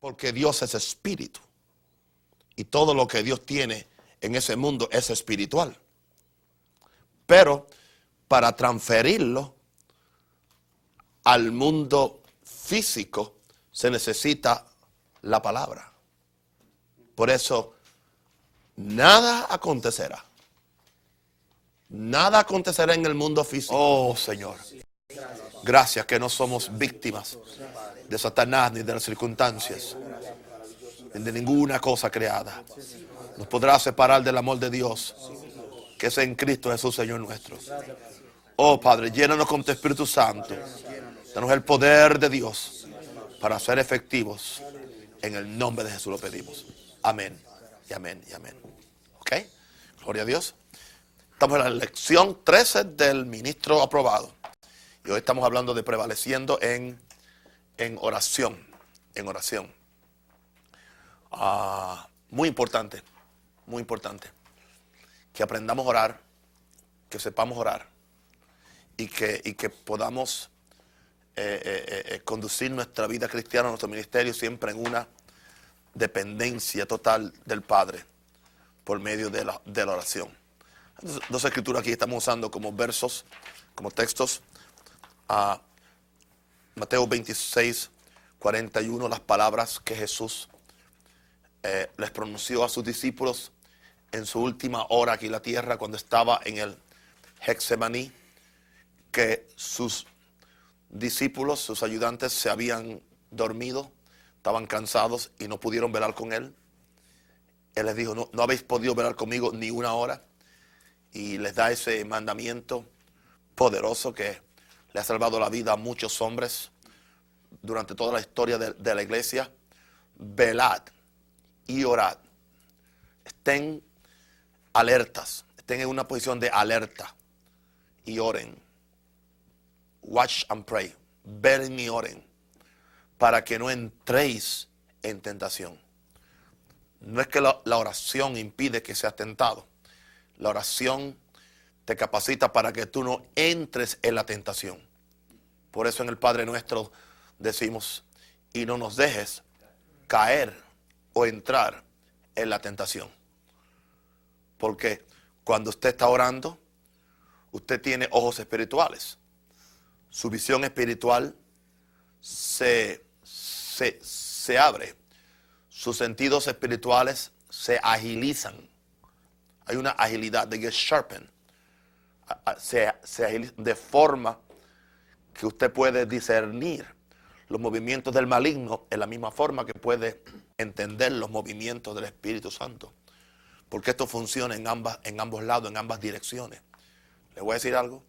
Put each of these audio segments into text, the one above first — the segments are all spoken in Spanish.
Porque Dios es espíritu. Y todo lo que Dios tiene en ese mundo es espiritual. Pero para transferirlo al mundo físico se necesita la palabra. Por eso, nada acontecerá. Nada acontecerá en el mundo físico. Oh Señor. Gracias que no somos víctimas de Satanás ni de las circunstancias, ni de ninguna cosa creada. Nos podrá separar del amor de Dios, que es en Cristo Jesús, Señor nuestro. Oh Padre, llénanos con tu Espíritu Santo. Danos el poder de Dios para ser efectivos. En el nombre de Jesús lo pedimos. Amén. Y amén y amén. ¿Ok? Gloria a Dios. Estamos en la lección 13 del ministro aprobado. Y hoy estamos hablando de prevaleciendo en, en oración. En oración. Ah, muy importante. Muy importante. Que aprendamos a orar. Que sepamos orar. Y que, y que podamos eh, eh, eh, conducir nuestra vida cristiana, nuestro ministerio, siempre en una dependencia total del Padre por medio de la, de la oración. Dos escrituras aquí estamos usando como versos, como textos. A Mateo 26, 41, las palabras que Jesús les pronunció a sus discípulos en su última hora aquí en la tierra, cuando estaba en el Hexemaní, que sus discípulos, sus ayudantes, se habían dormido, estaban cansados y no pudieron velar con él. Él les dijo, no, no habéis podido velar conmigo ni una hora. Y les da ese mandamiento poderoso que le ha salvado la vida a muchos hombres durante toda la historia de, la iglesia. Velad y orad. Estén alertas, estén en una posición de alerta y oren watch and pray, ven y oren, para que no entréis en tentación. No es que la, oración impide que seas tentado. La oración te capacita para que tú no entres en la tentación. Por eso en el Padre nuestro decimos, y no nos dejes caer o entrar en la tentación. Porque cuando usted está orando, usted tiene ojos espirituales su visión espiritual se, se, abre, sus sentidos espirituales se agilizan. Hay una agilidad, de get sharpen. Se, se de forma que usted puede discernir los movimientos del maligno en la misma forma que puede entender los movimientos del Espíritu Santo. Porque esto funciona en, ambas, en ambos lados, en ambas direcciones. Le voy a decir algo.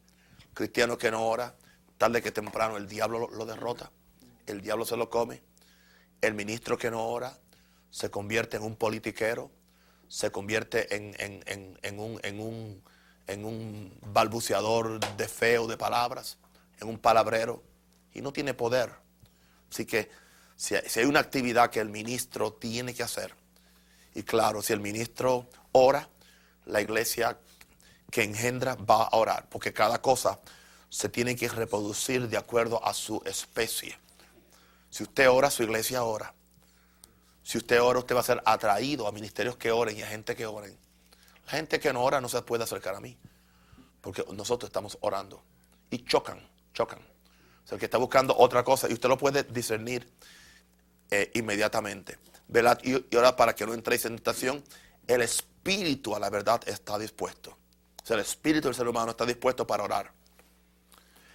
Cristiano que no ora, tarde que temprano el diablo lo, derrota, el diablo se lo come, el ministro que no ora se convierte en un politiquero, se convierte en, un, un, en un balbuceador de feo de palabras, en un palabrero, y no tiene poder. Así que si, hay una actividad que el ministro tiene que hacer, y claro, si el ministro ora, la iglesia que engendra va a orar, porque cada cosa se tiene que reproducir de acuerdo a su especie. Si usted ora, su iglesia ora. Si usted ora, usted va a ser atraído a ministerios que oren y a gente que oren. La gente que no ora no se puede acercar a mí, porque nosotros estamos orando. Y chocan, chocan. O sea, el que está buscando otra cosa, y usted lo puede discernir eh, inmediatamente. Velad y, y orad para que no entréis en tentación. El espíritu a la verdad está dispuesto. O sea, el espíritu del ser humano está dispuesto para orar.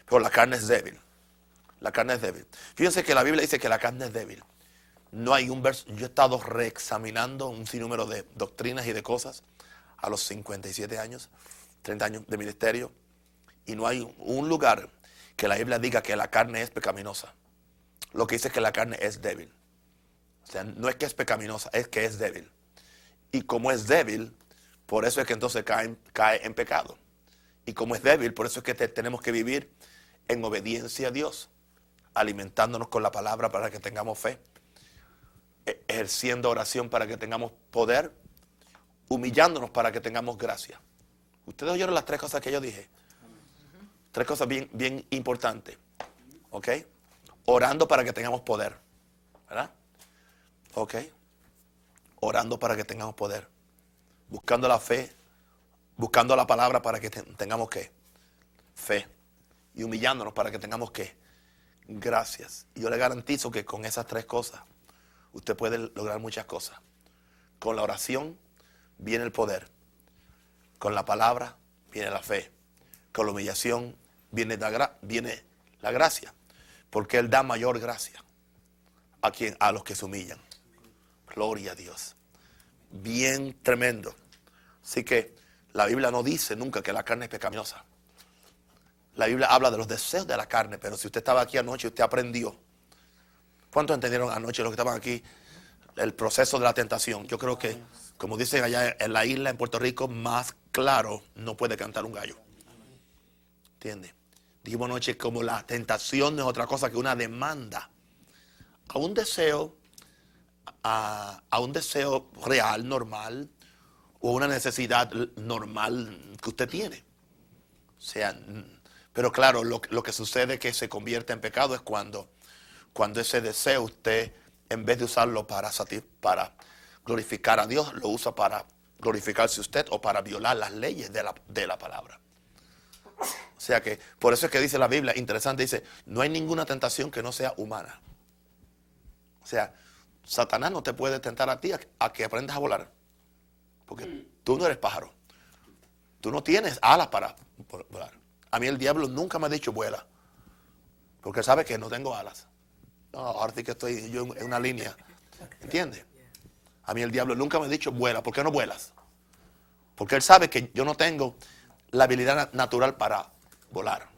Pero la carne es débil. La carne es débil. Fíjense que la Biblia dice que la carne es débil. No hay un verso. Yo he estado reexaminando un sinnúmero de doctrinas y de cosas a los 57 años, 30 años de ministerio. Y no hay un lugar que la Biblia diga que la carne es pecaminosa. Lo que dice es que la carne es débil. O sea, no es que es pecaminosa, es que es débil. Y como es débil, por eso es que entonces cae, cae en pecado. Y como es débil, por eso es que tenemos que vivir en obediencia a Dios, alimentándonos con la palabra para que tengamos fe, e-, ejerciendo oración para que tengamos poder, humillándonos para que tengamos gracia. Ustedes oyeron las tres cosas que yo dije. Tres cosas bien, bien importantes. ¿Ok? Orando para que tengamos poder. ¿Verdad? ¿Ok? Orando para que tengamos poder. Buscando la fe. Buscando la palabra para que tengamos que fe. Y humillándonos para que tengamos que gracias. Y yo le garantizo que con esas tres cosas usted puede lograr muchas cosas. Con la oración viene el poder. Con la palabra viene la fe. Con la humillación viene la, viene la gracia. Porque Él da mayor gracia a, quien, a los que se humillan. Gloria a Dios. Bien tremendo. Así que la Biblia no dice nunca que la carne es pecaminosa. La Biblia habla de los deseos de la carne, pero si usted estaba aquí anoche, usted aprendió. ¿Cuántos entendieron anoche los que estaban aquí el proceso de la tentación? Yo creo que, como dicen allá en la isla, en Puerto Rico, más claro no puede cantar un gallo. ¿Entiende? Dijimos anoche como la tentación no es otra cosa que una demanda a un deseo, a, a un deseo real, normal, o una necesidad normal que usted tiene. O sea, pero claro, lo, que sucede que se convierte en pecado es cuando, cuando ese deseo usted, en vez de usarlo para, para glorificar a Dios, lo usa para glorificarse usted o para violar las leyes de la, de la palabra. O sea que, por eso es que dice la Biblia, interesante, dice, no hay ninguna tentación que no sea humana. O sea, Satanás no te puede tentar a ti a, que aprendas a volar. Porque tú no eres pájaro. Tú no tienes alas para volar. A mí el diablo nunca me ha dicho vuela. Porque sabe que no tengo alas. No, ahora sí que estoy yo en una línea. ¿Entiendes? A mí el diablo nunca me ha dicho vuela. ¿Por qué no vuelas? Porque él sabe que yo no tengo la habilidad natural para volar.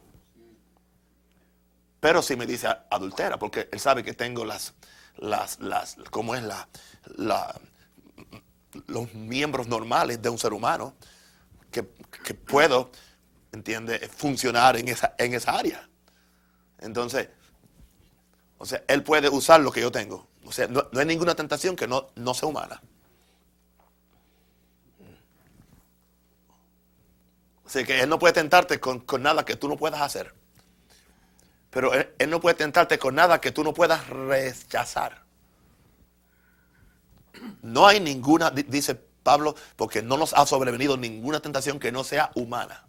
Pero si me dice adultera, porque él sabe que tengo las, las, las, ¿cómo es la, la, los miembros normales de un ser humano, que, que puedo entiende, funcionar en esa, en esa área. Entonces, o sea, él puede usar lo que yo tengo. O sea, no, hay ninguna tentación que no, no sea humana. Sea, que él no puede tentarte con, nada que tú no puedas hacer. Pero él, no puede tentarte con nada que tú no puedas rechazar. No hay ninguna, dice Pablo, porque no nos ha sobrevenido ninguna tentación que no sea humana.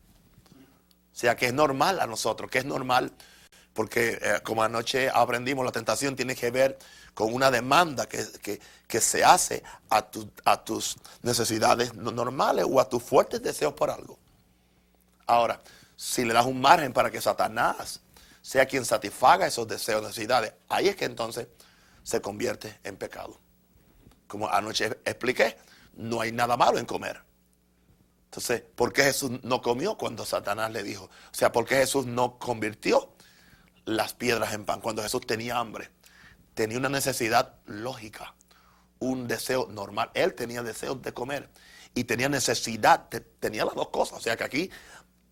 O sea, que es normal a nosotros, que es normal, porque eh, como anoche aprendimos, la tentación tiene que ver con una demanda que, se hace a, a tus necesidades normales o a tus fuertes deseos por algo. Ahora, si le das un margen para que Satanás sea quien satisfaga esos deseos, necesidades, ahí es que entonces se convierte en pecado. Como anoche expliqué, no hay nada malo en comer. Entonces, ¿por qué Jesús no comió cuando Satanás le dijo? O sea, ¿por qué Jesús no convirtió las piedras en pan cuando Jesús tenía hambre? Tenía una necesidad lógica, un deseo normal. Él tenía deseos de comer y tenía necesidad, tenía las dos cosas. O sea que aquí,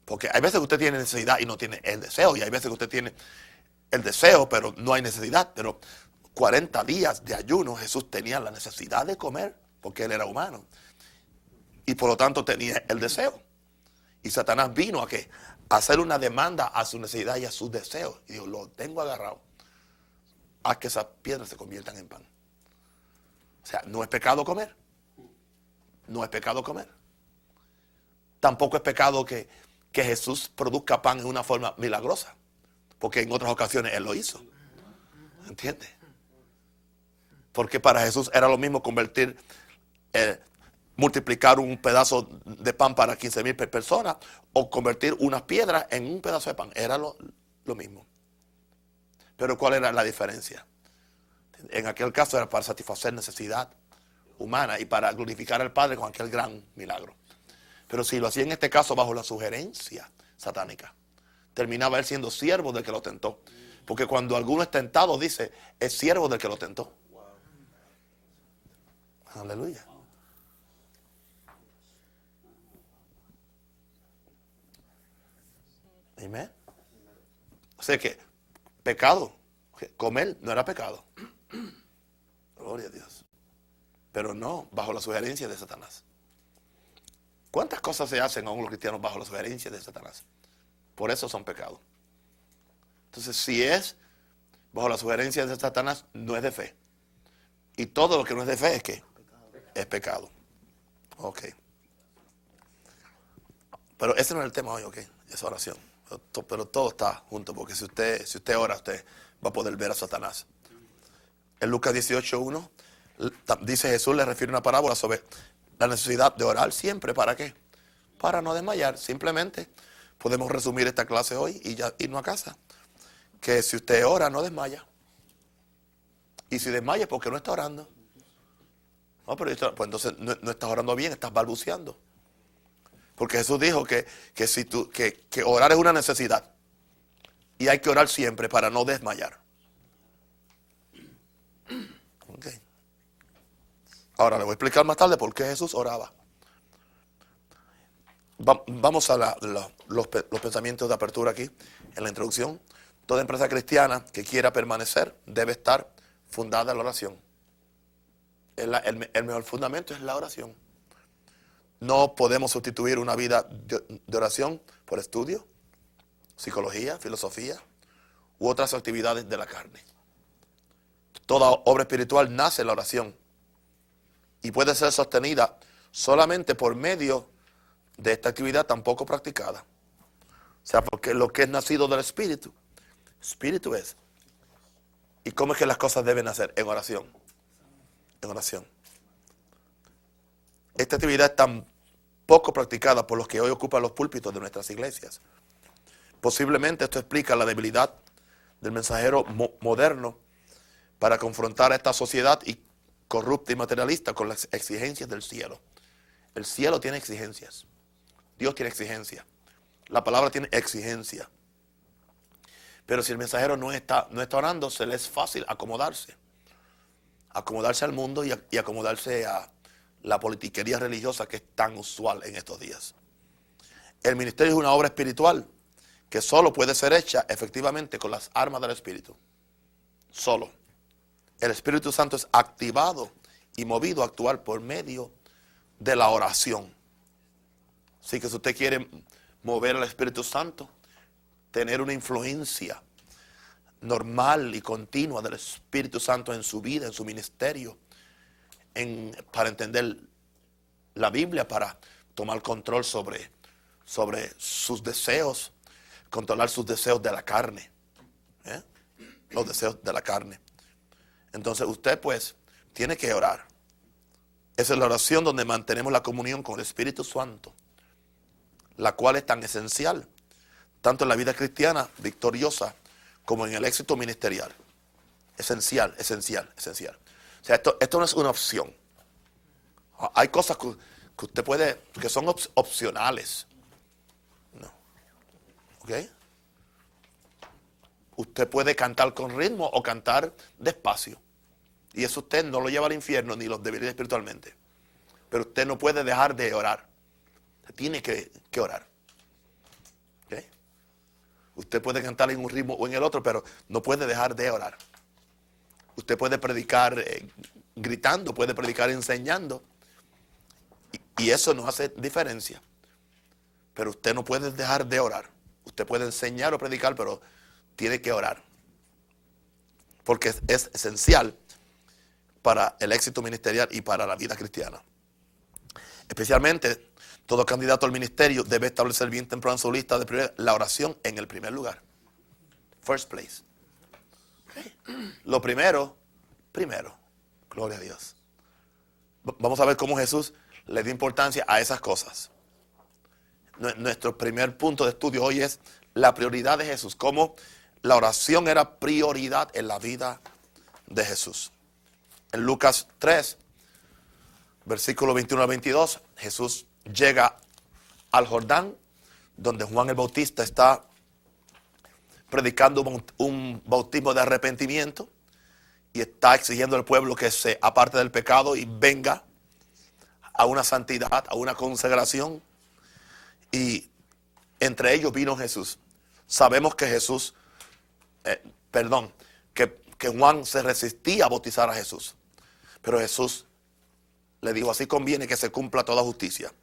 porque hay veces que usted tiene necesidad y no tiene el deseo, y hay veces que usted tiene el deseo, pero no hay necesidad. Pero 40 días de ayuno Jesús tenía la necesidad de comer, porque él era humano y por lo tanto tenía el deseo. Y Satanás vino a que hacer una demanda a su necesidad y a sus deseos. Y dijo, lo tengo agarrado. Haz que esas piedras se conviertan en pan. O sea, no es pecado comer. No es pecado comer. Tampoco es pecado que, que Jesús produzca pan en una forma milagrosa. Porque en otras ocasiones Él lo hizo. ¿Entiendes? Porque para Jesús era lo mismo convertir el, multiplicar un pedazo de pan para 15 mil personas o convertir unas piedras en un pedazo de pan. Era lo, mismo. Pero ¿cuál era la diferencia? En aquel caso era para satisfacer necesidad humana y para glorificar al Padre con aquel gran milagro. Pero si lo hacía en este caso bajo la sugerencia satánica, terminaba él siendo siervo del que lo tentó. Porque cuando alguno es tentado, dice, es siervo del que lo tentó. Aleluya. Amén. O sea que pecado, comer no era pecado. Gloria a Dios. Pero no bajo la sugerencia de Satanás. ¿Cuántas cosas se hacen a los cristianos bajo la sugerencia de Satanás? Por eso son pecados. Entonces, si es bajo la sugerencia de Satanás, no es de fe. Y todo lo que no es de fe es que es pecado. Ok. Pero ese no es el tema hoy, ok. Esa oración. Pero, todo está junto, porque si usted, si usted ora, usted va a poder ver a Satanás. En Lucas 18.1 dice Jesús, le refiere una parábola sobre la necesidad de orar siempre. ¿Para qué? Para no desmayar. Simplemente podemos resumir esta clase hoy y ya irnos a casa. Que si usted ora, no desmaya. Y si desmaya, porque no está orando. No, pero pues entonces no, no, estás orando bien, estás balbuceando. Porque Jesús dijo que, si tú, que, que orar es una necesidad. Y hay que orar siempre para no desmayar. Ahora le voy a explicar más tarde por qué Jesús oraba. vamos a los, pensamientos de apertura aquí, en la introducción. Toda empresa cristiana que quiera permanecer debe estar fundada en la oración. El, mejor fundamento es la oración. No podemos sustituir una vida de oración por estudio, psicología, filosofía u otras actividades de la carne. Toda obra espiritual nace en la oración y puede ser sostenida solamente por medio de esta actividad tan poco practicada. O sea, porque lo que es nacido del Espíritu, Espíritu es. ¿Y cómo es que las cosas deben hacer? En oración. En oración. Esta actividad es tan poco practicada por los que hoy ocupan los púlpitos de nuestras iglesias. Posiblemente esto explica la debilidad del mensajero moderno para confrontar a esta sociedad y corrupta y materialista con las exigencias del cielo. El cielo tiene exigencias. Dios tiene exigencias. La palabra tiene exigencia. Pero si el mensajero no está, no está orando, se le es fácil acomodarse. Acomodarse al mundo y, y acomodarse a la politiquería religiosa que es tan usual en estos días. El ministerio es una obra espiritual que solo puede ser hecha efectivamente con las armas del Espíritu. Solo el Espíritu Santo es activado y movido a actuar por medio de la oración. Así que si usted quiere mover al Espíritu Santo, tener una influencia normal y continua del Espíritu Santo en su vida, en su ministerio, para entender la Biblia, para tomar control sobre, sobre sus deseos, controlar sus deseos de la carne, ¿eh? los deseos de la carne. Entonces usted pues tiene que orar. Esa es la oración donde mantenemos la comunión con el Espíritu Santo, la cual es tan esencial, tanto en la vida cristiana victoriosa como en el éxito ministerial. Esencial, esencial, esencial. O sea, esto, no es una opción. Hay cosas que, usted puede, que son opcionales. No. ¿Ok? Usted puede cantar con ritmo o cantar despacio. Y eso usted no lo lleva al infierno ni lo debería espiritualmente. Pero usted no puede dejar de orar. Tiene que, orar. Usted puede cantar en un ritmo o en el otro, pero no puede dejar de orar. Usted puede predicar eh, gritando, puede predicar enseñando. Y, y eso no hace diferencia. Pero usted no puede dejar de orar. Usted puede enseñar o predicar, pero tiene que orar. Porque es esencial para el éxito ministerial y para la vida cristiana. Especialmente, todo candidato al ministerio debe establecer bien temprano en su lista de la oración en el primer lugar. First place. Lo primero, primero. Gloria a Dios. Vamos a ver cómo Jesús le dio importancia a esas cosas. Nuestro primer punto de estudio hoy es la prioridad de Jesús. Cómo la oración era prioridad en la vida de Jesús. En Lucas 3, versículo 21 al 22, Jesús llega al Jordán, donde Juan el Bautista está predicando un bautismo de arrepentimiento y está exigiendo al pueblo que se aparte del pecado y venga a una santidad, a una consagración. Y entre ellos vino Jesús. Sabemos que Jesús, eh, perdón, que, que Juan se resistía a bautizar a Jesús. Pero Jesús le dijo, así conviene que se cumpla toda justicia.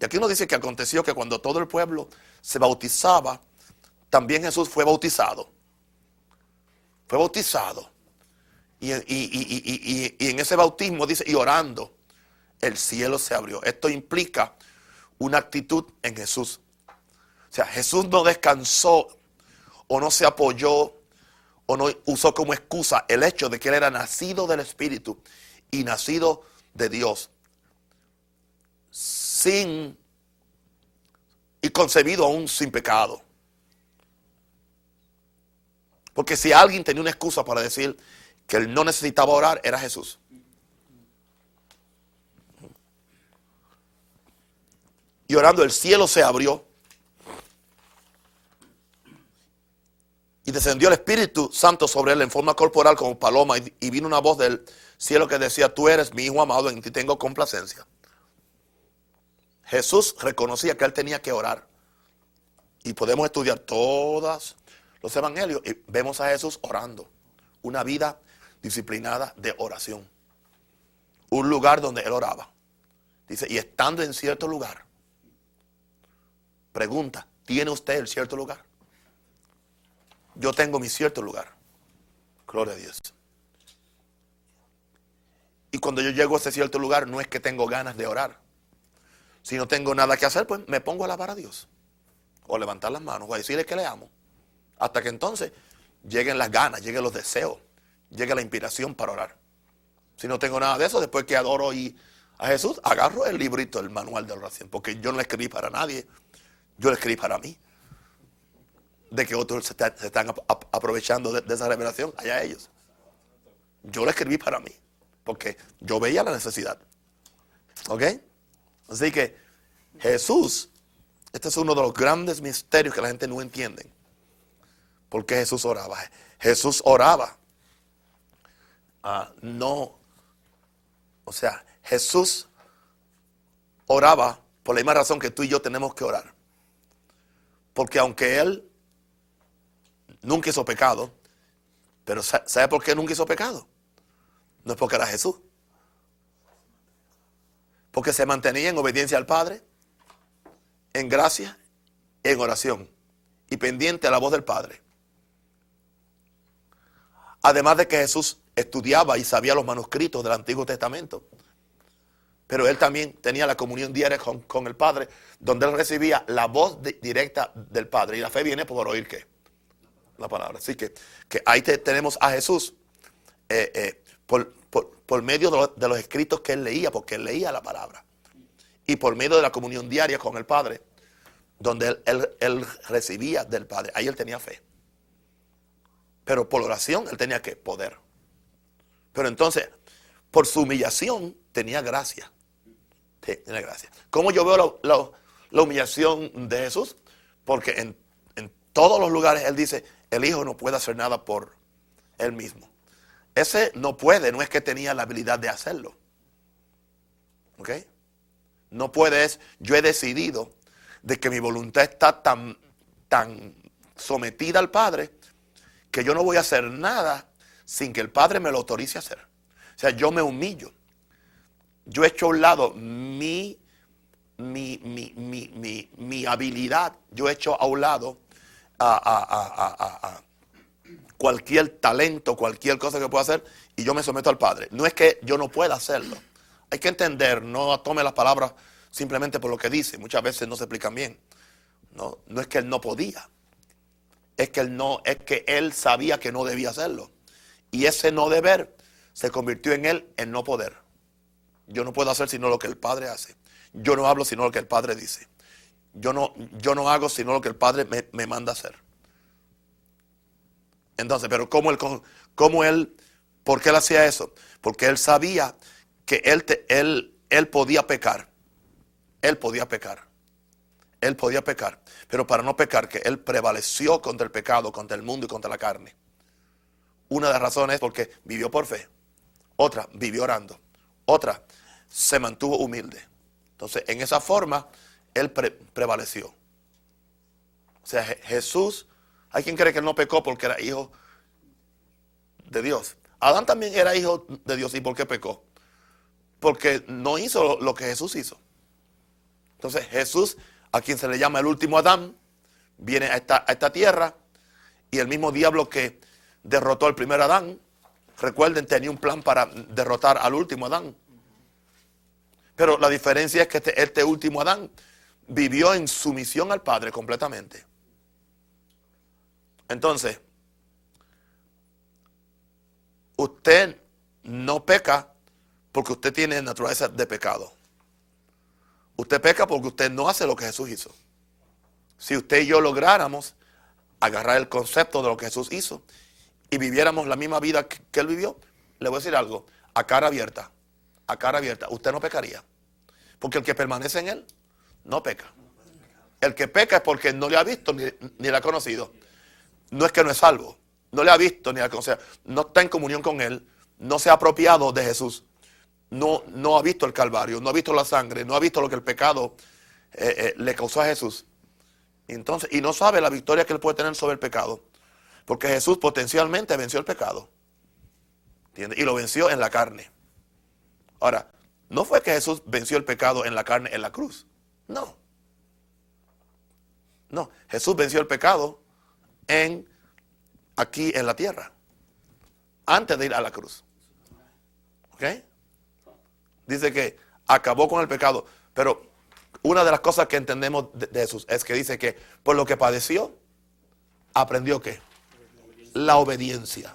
Y aquí nos dice que aconteció que cuando todo el pueblo se bautizaba, también Jesús fue bautizado. Fue bautizado. Y, y, en ese bautismo dice, y orando, el cielo se abrió. Esto implica una actitud en Jesús. O sea, Jesús no descansó o no se apoyó o no usó como excusa el hecho de que él era nacido del Espíritu y nacido de Dios. Sin y concebido aún sin pecado. Porque si alguien tenía una excusa para decir que él no necesitaba orar, era Jesús. Y orando el cielo se abrió. Y descendió el Espíritu Santo sobre él en forma corporal como paloma. Y, vino una voz del cielo que decía, tú eres mi hijo amado, en ti tengo complacencia. Jesús reconocía que él tenía que orar. Y podemos estudiar todos los evangelios y vemos a Jesús orando. Una vida disciplinada de oración. Un lugar donde él oraba. Dice, y estando en cierto lugar, pregunta, ¿tiene usted el cierto lugar? Yo tengo mi cierto lugar. Gloria a Dios. Y cuando yo llego a ese cierto lugar, no es que tengo ganas de orar. Si no tengo nada que hacer, pues me pongo a alabar a Dios. O levantar las manos, o a decirle que le amo. Hasta que entonces lleguen las ganas, lleguen los deseos, llegue la inspiración para orar. Si no tengo nada de eso, después que adoro y a Jesús, agarro el librito, el manual de oración. Porque yo no lo escribí para nadie, yo lo escribí para mí de que otros se, están aprovechando de, esa revelación, allá ellos. Yo lo escribí para mí, porque yo veía la necesidad. ¿Ok? Así que Jesús, este es uno de los grandes misterios que la gente no entiende. ¿Por qué Jesús oraba? Jesús oraba. No. O sea, Jesús oraba por la misma razón que tú y yo tenemos que orar. Porque aunque Él nunca hizo pecado. Pero ¿sabe por qué nunca hizo pecado? No es porque era Jesús. Porque se mantenía en obediencia al Padre, en gracia, en oración y pendiente a la voz del Padre. Además de que Jesús estudiaba y sabía los manuscritos del Antiguo Testamento. Pero él también tenía la comunión diaria con, el Padre, donde él recibía la voz directa del Padre. Y la fe viene por oír qué? La palabra. Así que, que ahí tenemos a Jesús eh, eh, por, medio de, los escritos que él leía, porque él leía la palabra. Y por medio de la comunión diaria con el Padre, donde él, recibía del Padre. Ahí él tenía fe. Pero por oración él tenía que poder. Pero entonces, por su humillación tenía gracia. tenía gracia. ¿Cómo yo veo la, humillación de Jesús? Porque en, en, todos los lugares él dice, el hijo no puede hacer nada por él mismo. Ese no puede, no es que tenía la habilidad de hacerlo. ¿Ok? No puede, es, yo he decidido de que mi voluntad está tan, tan sometida al Padre que yo no voy a hacer nada sin que el Padre me lo autorice a hacer. O sea, yo me humillo. Yo he hecho a un lado mi, mi, mi, mi habilidad, yo he hecho a un lado a, cualquier talento, cualquier cosa que pueda hacer, y yo me someto al Padre. No es que yo no pueda hacerlo. Hay que entender, no tome las palabras simplemente por lo que dice. Muchas veces no se explican bien. No, no es que él no podía. Es que él no, es que él sabía que no debía hacerlo. Y ese no deber se convirtió en él en no poder. Yo no puedo hacer sino lo que el Padre hace. Yo no hablo sino lo que el Padre dice. Yo no, yo no hago sino lo que el Padre me, manda a hacer. Entonces, pero ¿cómo él, cómo él, por qué él hacía eso? Porque él sabía que él, él, él podía pecar. Él podía pecar. Él podía pecar. Pero para no pecar, que él prevaleció contra el pecado, contra el mundo y contra la carne. Una de las razones es porque vivió por fe. Otra, vivió orando. Otra, se mantuvo humilde. Entonces, en esa forma, él prevaleció. O sea, Jesús, hay quien cree que él no pecó porque era hijo de Dios. Adán también era hijo de Dios. ¿Y por qué pecó? Porque no hizo lo que Jesús hizo. Entonces Jesús, a quien se le llama el último Adán, viene a esta, a esta tierra y el mismo diablo que derrotó al primer Adán, recuerden, tenía un plan para derrotar al último Adán. Pero la diferencia es que este, este último Adán vivió en sumisión al Padre completamente. Entonces, usted no peca porque usted tiene naturaleza de pecado. Usted peca porque usted no hace lo que Jesús hizo. Si usted y yo lográramos agarrar el concepto de lo que Jesús hizo y viviéramos la misma vida que, él vivió, le voy a decir algo, a cara abierta, a cara abierta, usted no pecaría. Porque el que permanece en él, no peca. El que peca es porque no le ha visto ni, ni le ha conocido. No es que no es salvo, no le ha visto ni le ha conocido, no está en comunión con él, no se ha apropiado de Jesús, no, no ha visto el Calvario, no ha visto la sangre, no ha visto lo que el pecado eh, eh, le causó a Jesús. Entonces, y no sabe la victoria que él puede tener sobre el pecado. Porque Jesús potencialmente venció el pecado. Y lo venció en la carne. Ahora, no fue que Jesús venció el pecado en la carne en la cruz. No. No, Jesús venció el pecado en aquí en la tierra. Antes de ir a la cruz. ¿Ok? Dice que acabó con el pecado. Pero una de las cosas que entendemos de, Jesús es que dice que por lo que padeció, aprendió qué? La obediencia.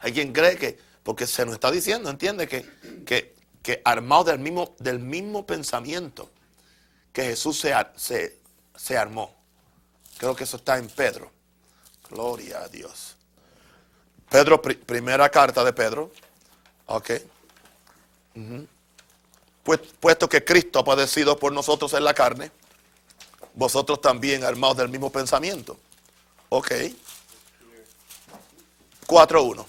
Hay quien cree que, porque se nos está diciendo, entiende que, que, que armado del mismo, del mismo pensamiento que Jesús se, se, se armó. Creo que eso está en Pedro. Gloria a Dios. Pedro, primera carta de Pedro. Ok. Pues, puesto que Cristo ha padecido por nosotros en la carne, vosotros también armados del mismo pensamiento. Ok. 4.1.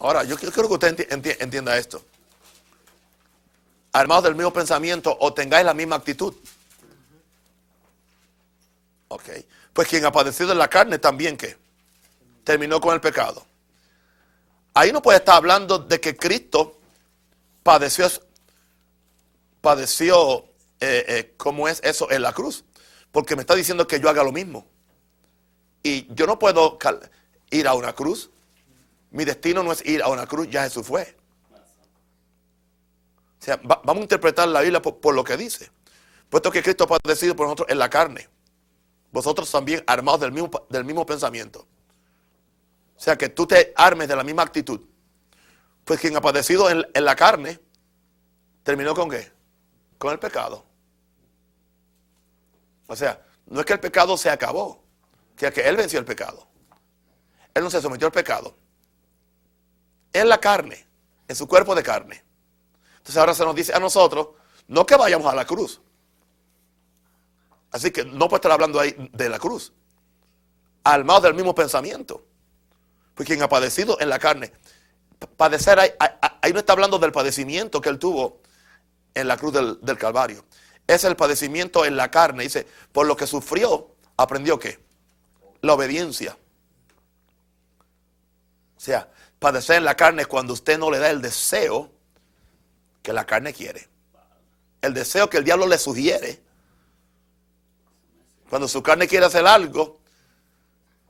Ahora, yo quiero que usted entienda esto. Armados del mismo pensamiento o tengáis la misma actitud. Ok. Pues quien ha padecido en la carne también que terminó con el pecado. Ahí no puede estar hablando de que Cristo padeció, padeció eh, eh, ¿cómo es eso en la cruz? Porque me está diciendo que yo haga lo mismo. Y yo no puedo ir a una cruz. Mi destino no es ir a una cruz, ya Jesús fue. O sea, vamos a interpretar la Biblia por, lo que dice. Puesto que Cristo ha padecido por nosotros en la carne. Vosotros también armados del mismo, del mismo pensamiento. O sea, que tú te armes de la misma actitud. Pues quien ha padecido en, la carne, terminó con qué? Con el pecado. O sea, no es que el pecado se acabó, que que él venció el pecado. Él no se sometió al pecado. En la carne, en su cuerpo de carne. Entonces ahora se nos dice a nosotros, no que vayamos a la cruz. Así que no puede estar hablando ahí de la cruz. Armados del mismo pensamiento. Pues quien ha padecido en la carne padecer, ahí, no está hablando del padecimiento que él tuvo en la cruz del, Calvario. Es el padecimiento en la carne. Dice, por lo que sufrió, aprendió qué? La obediencia. O sea, padecer en la carne cuando usted no le da el deseo que la carne quiere. El deseo que el diablo le sugiere. Cuando su carne quiere hacer algo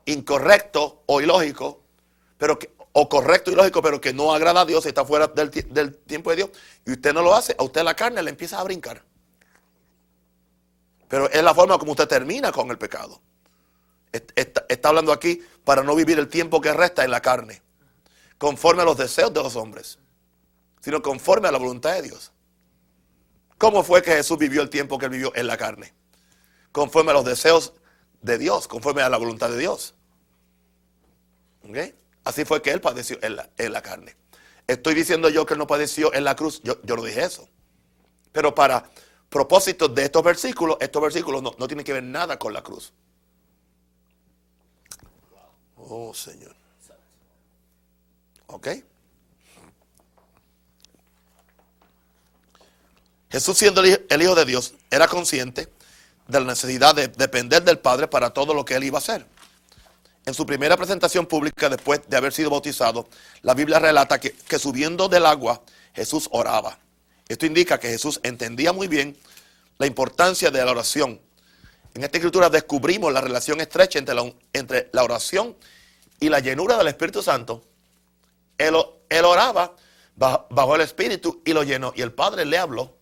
incorrecto o ilógico, pero que o correcto y lógico, pero que no agrada a Dios y está fuera del, tiempo de Dios, y usted no lo hace, a usted la carne le empieza a brincar. Pero es la forma como usted termina con el pecado. Está, hablando aquí para no vivir el tiempo que resta en la carne, conforme a los deseos de los hombres, sino conforme a la voluntad de Dios. ¿Cómo fue que Jesús vivió el tiempo que él vivió en la carne? Conforme a los deseos de Dios, conforme a la voluntad de Dios. Así fue que él padeció en la, carne. Estoy diciendo yo que él no padeció en la cruz, yo, yo no dije eso. Pero para propósitos de estos versículos, estos versículos no, no tienen que ver nada con la cruz. Oh Señor. ¿Ok? Jesús siendo el Hijo de Dios era consciente de la necesidad de depender del Padre para todo lo que él iba a hacer. En su primera presentación pública después de haber sido bautizado, la Biblia relata que, subiendo del agua Jesús oraba. Esto indica que Jesús entendía muy bien la importancia de la oración. En esta escritura descubrimos la relación estrecha entre la, oración y la llenura del Espíritu Santo, él oraba bajo, el Espíritu y lo llenó. Y el Padre le habló.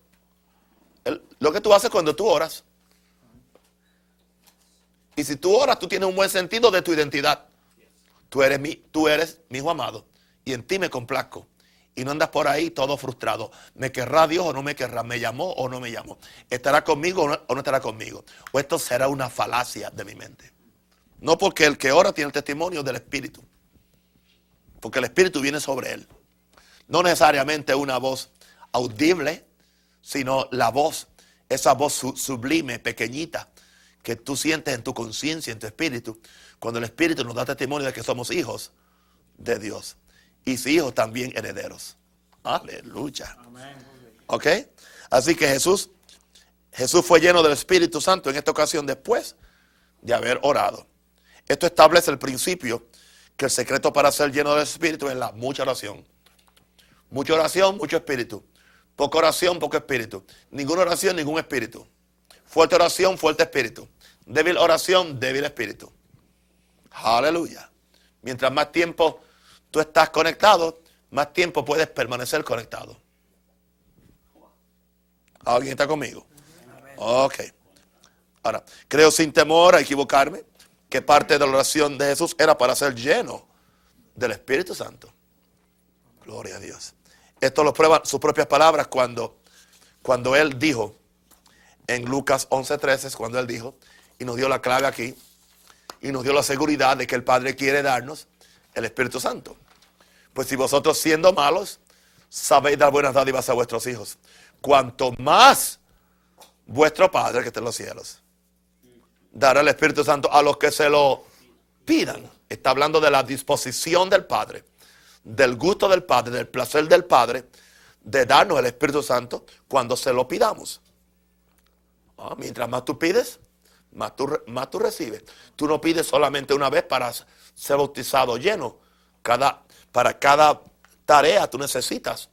Lo que tú haces cuando tú oras. Y si tú oras, tú tienes un buen sentido de tu identidad. Tú eres mi, tú eres mi hijo amado. Y en ti me complazco. Y no andas por ahí todo frustrado. ¿Me querrá Dios o no me querrá? ¿Me llamó o no me llamó? ¿Estará conmigo o no, o no estará conmigo? O esto será una falacia de mi mente. No porque el que ora tiene el testimonio del Espíritu. Porque el Espíritu viene sobre él. No necesariamente una voz audible, sino la voz, esa voz sublime, pequeñita, que tú sientes en tu conciencia, en tu espíritu, cuando el Espíritu nos da testimonio de que somos hijos de Dios. Y si hijos también herederos. Aleluya. ¿Ok? Así que Jesús, Jesús fue lleno del Espíritu Santo en esta ocasión después de haber orado. Esto establece el principio que el secreto para ser lleno del Espíritu es la mucha oración. Mucha oración, mucho espíritu. Poca oración, poco espíritu. Ninguna oración, ningún espíritu. Fuerte oración, fuerte espíritu. Débil oración, débil espíritu. Aleluya. Mientras más tiempo tú estás conectado, más tiempo puedes permanecer conectado. ¿Alguien está conmigo? Ok. Ahora, creo sin temor a equivocarme que parte de la oración de Jesús era para ser lleno del Espíritu Santo. Gloria a Dios. Esto lo prueban sus propias palabras cuando, cuando él dijo en Lucas 11:13, cuando él dijo, y nos dio la clave aquí, y nos dio la seguridad de que el Padre quiere darnos el Espíritu Santo. Pues si vosotros siendo malos, sabéis dar buenas dádivas a vuestros hijos, cuanto más vuestro Padre que está en los cielos dará el Espíritu Santo a los que se lo pidan. Está hablando de la disposición del Padre, del gusto del Padre, del placer del Padre, de darnos el Espíritu Santo cuando se lo pidamos. Ah, mientras más tú pides, más tú, más tú recibes. Tú no pides solamente una vez para ser bautizado lleno. Cada, para cada tarea tú necesitas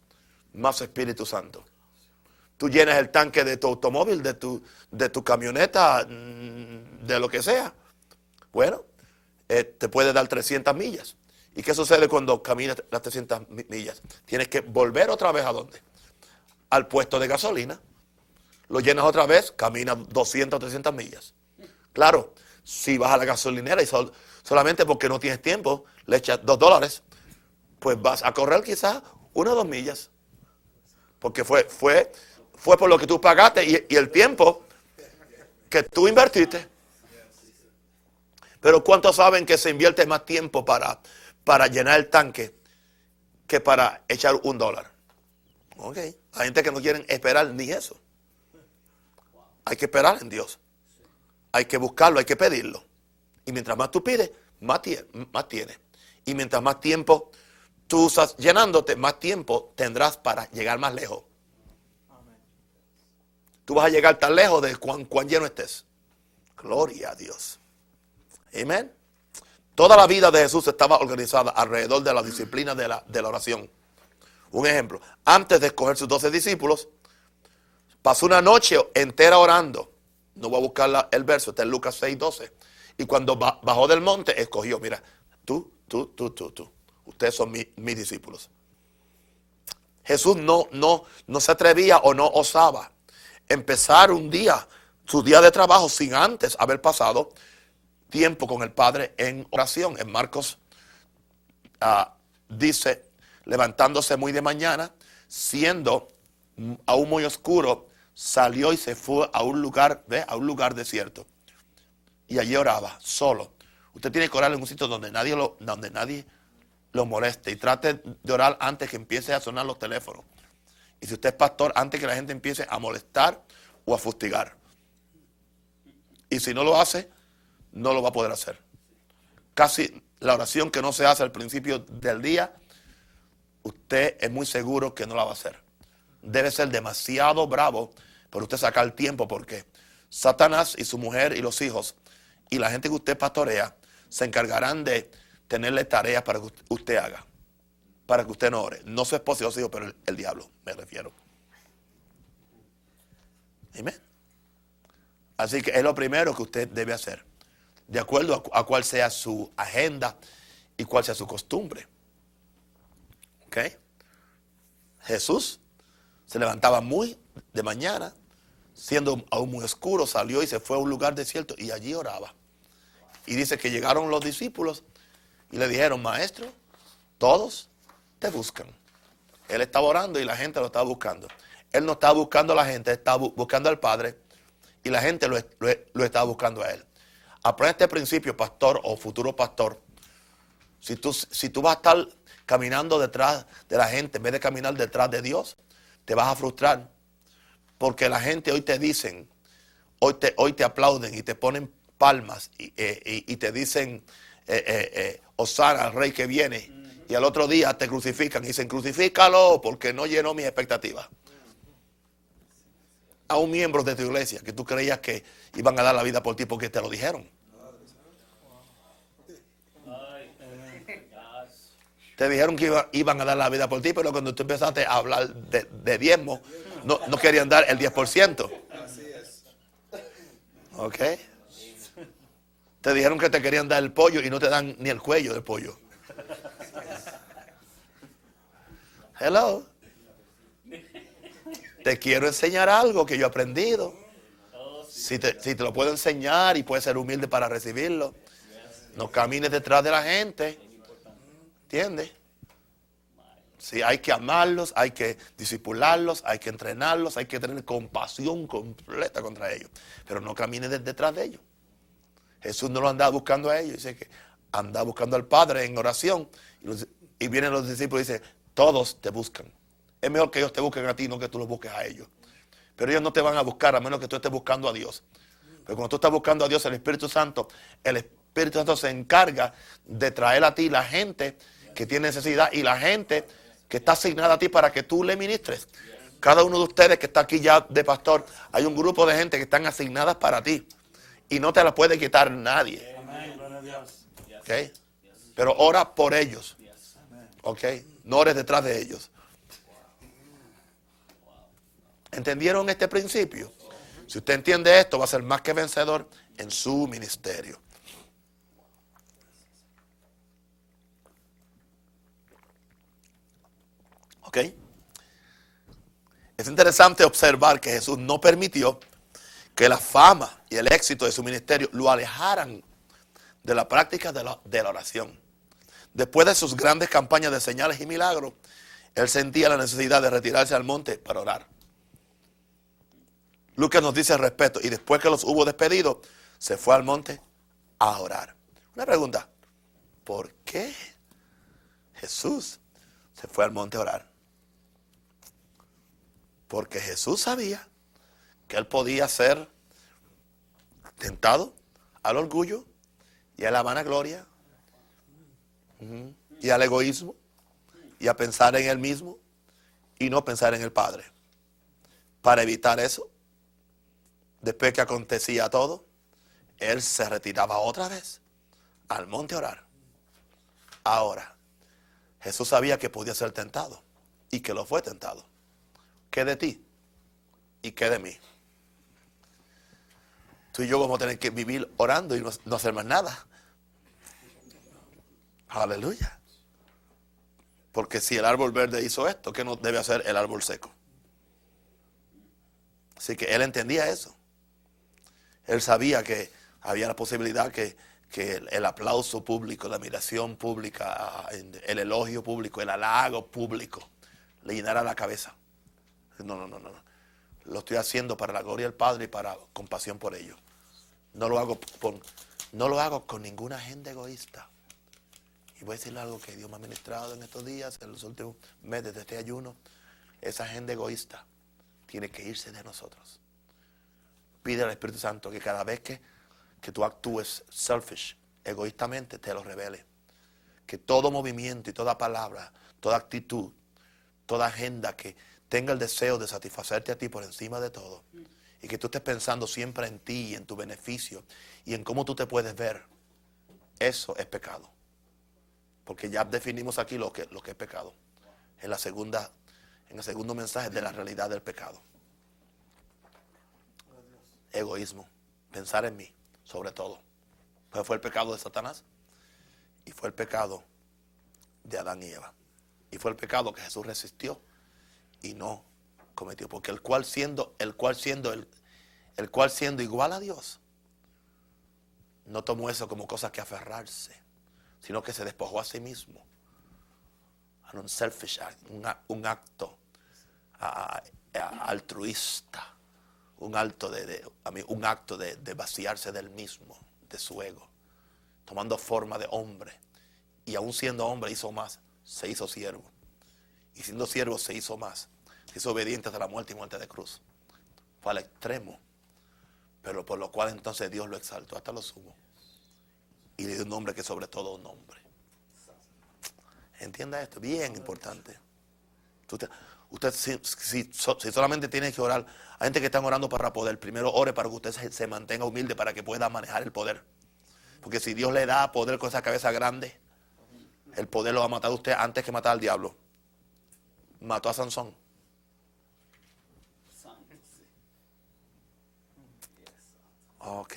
más Espíritu Santo. Tú llenas el tanque de tu automóvil, de tu, de tu camioneta, mm, de lo que sea. Bueno, eh, te puede dar 300 millas. ¿Y qué sucede cuando caminas las 300 millas? Tienes que volver otra vez a dónde? Al puesto de gasolina. Lo llenas otra vez, caminas 200 o 300 millas. Claro, si vas a la gasolinera y solamente porque no tienes tiempo, le echas 2 dólares, pues vas a correr quizás una o dos millas. Porque fue, fue fue por lo que tú pagaste y, el tiempo que tú invertiste. Pero ¿cuántos saben que se invierte más tiempo para, para llenar el tanque que para echar un dólar? Ok. Hay gente que no quieren esperar ni eso. Hay que esperar en Dios. Hay que buscarlo, hay que pedirlo. Y mientras más tú pides, más, más tienes. Y mientras más tiempo tú usas llenándote, más tiempo tendrás para llegar más lejos tú vas a llegar tan lejos de cuán, cuán lleno estés. Gloria a Dios. Amén. Toda la vida de Jesús estaba organizada alrededor de la disciplina de la, de la oración. Un ejemplo, antes de escoger sus doce discípulos, pasó una noche entera orando. No voy a buscar el verso, está en Lucas 6, 12. Y cuando bajó del monte, escogió, mira, tú, tú, tú, tú, tú. Ustedes son mis discípulos. Jesús no, no, no se atrevía o no osaba empezar un día, su día de trabajo, sin antes haber pasado tiempo con el Padre en oración. En Marcos ah, dice, levantándose muy de mañana, siendo aún muy oscuro, salió y se fue a un lugar, ¿ve? a un lugar desierto. Y allí oraba, solo. Usted tiene que orar en un sitio donde nadie lo, donde nadie lo moleste. Y trate de orar antes que empiece a sonar los teléfonos. Y si usted es pastor, antes que la gente empiece a molestar o a fustigar. Y si no lo hace, no lo va a poder hacer. Casi la oración que no se hace al principio del día, usted es muy seguro que no la va a hacer. Debe ser demasiado bravo por usted sacar tiempo porque Satanás y su mujer y los hijos y la gente que usted pastorea se encargarán de tenerle tareas para que usted haga para que usted no ore. No su esposo y los hijos, pero el, diablo, me refiero. Amén. Así que es lo primero que usted debe hacer. De acuerdo a, cuál sea su agenda y cuál sea su costumbre. ¿Ok? Jesús se levantaba muy de mañana, siendo aún muy oscuro, salió y se fue a un lugar desierto y allí oraba. Y dice que llegaron los discípulos y le dijeron, maestro, todos te buscan. Él estaba orando y la gente lo estaba buscando. Él no estaba buscando a la gente, estaba buscando al Padre y la gente lo, lo estaba buscando a Él. Aprende este principio, pastor o futuro pastor. Si tú, si tú vas a estar caminando detrás de la gente en vez de caminar detrás de Dios, te vas a frustrar. Porque la gente hoy te dicen, hoy te, hoy te aplauden y te ponen palmas y, eh, te dicen, eh, eh, eh, Osana al rey que viene. Y al otro día te crucifican y dicen, crucifícalo porque no llenó mis expectativas. A un miembro de tu iglesia que tú creías que iban a dar la vida por ti porque te lo dijeron. Te dijeron que iban a dar la vida por ti, pero cuando tú empezaste a hablar de, diezmo, no, no, querían dar el 10%. ¿Ok? Te dijeron que te querían dar el pollo y no te dan ni el cuello del pollo. Hello. Te quiero enseñar algo que yo he aprendido. Si te, si te lo puedo enseñar y puedes ser humilde para recibirlo. No camines detrás de la gente. ¿Entiendes? Sí, hay que amarlos, hay que disipularlos, hay que entrenarlos, hay que tener compasión completa contra ellos. Pero no camine detrás de ellos. Jesús no lo andaba buscando a ellos, dice que andaba buscando al Padre en oración. Y, vienen los discípulos y dicen, todos te buscan. Es mejor que ellos te busquen a ti, no que tú los busques a ellos. Pero ellos no te van a buscar a menos que tú estés buscando a Dios. Pero cuando tú estás buscando a Dios, el Espíritu Santo, el Espíritu Santo se encarga de traer a ti la gente que tiene necesidad y la gente que está asignada a ti para que tú le ministres. Cada uno de ustedes que está aquí ya de pastor, hay un grupo de gente que están asignadas para ti y no te la puede quitar nadie. ¿Okay? Pero ora por ellos. ¿Ok? No ores detrás de ellos. ¿Entendieron este principio? Si usted entiende esto, va a ser más que vencedor en su ministerio. Es interesante observar que Jesús no permitió que la fama y el éxito de su ministerio lo alejaran de la práctica de la, de la oración. Después de sus grandes campañas de señales y milagros, él sentía la necesidad de retirarse al monte para orar. Lucas nos dice al respeto, y después que los hubo despedido, se fue al monte a orar. Una pregunta, ¿por qué Jesús se fue al monte a orar? Porque Jesús sabía que él podía ser tentado al orgullo y a la vanagloria y al egoísmo y a pensar en él mismo y no pensar en el Padre. Para evitar eso, después que acontecía todo, él se retiraba otra vez al monte a orar. Ahora, Jesús sabía que podía ser tentado y que lo fue tentado. ¿Qué de ti? ¿Y qué de mí? Tú y yo vamos a tener que vivir orando y no, hacer más nada. Aleluya. Porque si el árbol verde hizo esto, ¿qué no debe hacer el árbol seco? Así que él entendía eso. Él sabía que había la posibilidad que, que el, aplauso público, la admiración pública, el elogio público, el halago público, le llenara la cabeza. No, no, no, no. Lo estoy haciendo para la gloria del Padre y para compasión por ellos. No lo hago con, no lo hago con ninguna agenda egoísta. Y voy a decirle algo que Dios me ha ministrado en estos días, en los últimos meses de este ayuno. Esa agenda egoísta tiene que irse de nosotros. Pide al Espíritu Santo que cada vez que, que tú actúes selfish, egoístamente, te lo revele. Que todo movimiento y toda palabra, toda actitud, toda agenda que, tenga el deseo de satisfacerte a ti por encima de todo y que tú estés pensando siempre en ti y en tu beneficio y en cómo tú te puedes ver, eso es pecado. Porque ya definimos aquí lo que, lo que es pecado. En, la segunda, en el segundo mensaje de la realidad del pecado. Egoísmo. Pensar en mí, sobre todo. Pues fue el pecado de Satanás. Y fue el pecado de Adán y Eva. Y fue el pecado que Jesús resistió y no cometió. Porque el cual siendo, el cual siendo, el, el cual siendo igual a Dios, no tomó eso como cosa que aferrarse, sino que se despojó a sí mismo. Un selfish act, un, acto altruista, un, acto de, vaciarse del mismo, de su ego, tomando forma de hombre. Y aún siendo hombre hizo más, se hizo siervo. Y siendo siervo se hizo más, se hizo obediente hasta la muerte y muerte de cruz. Fue al extremo, pero por lo cual entonces Dios lo exaltó hasta lo sumo y le dio un nombre que sobre todo un nombre. Entienda esto, bien importante. Usted, si, solamente tiene que orar, hay gente que está orando para poder, primero ore para que usted se, mantenga humilde para que pueda manejar el poder. Porque si Dios le da poder con esa cabeza grande, el poder lo va a matar a usted antes que matar al diablo. Mató a Sansón. Ok.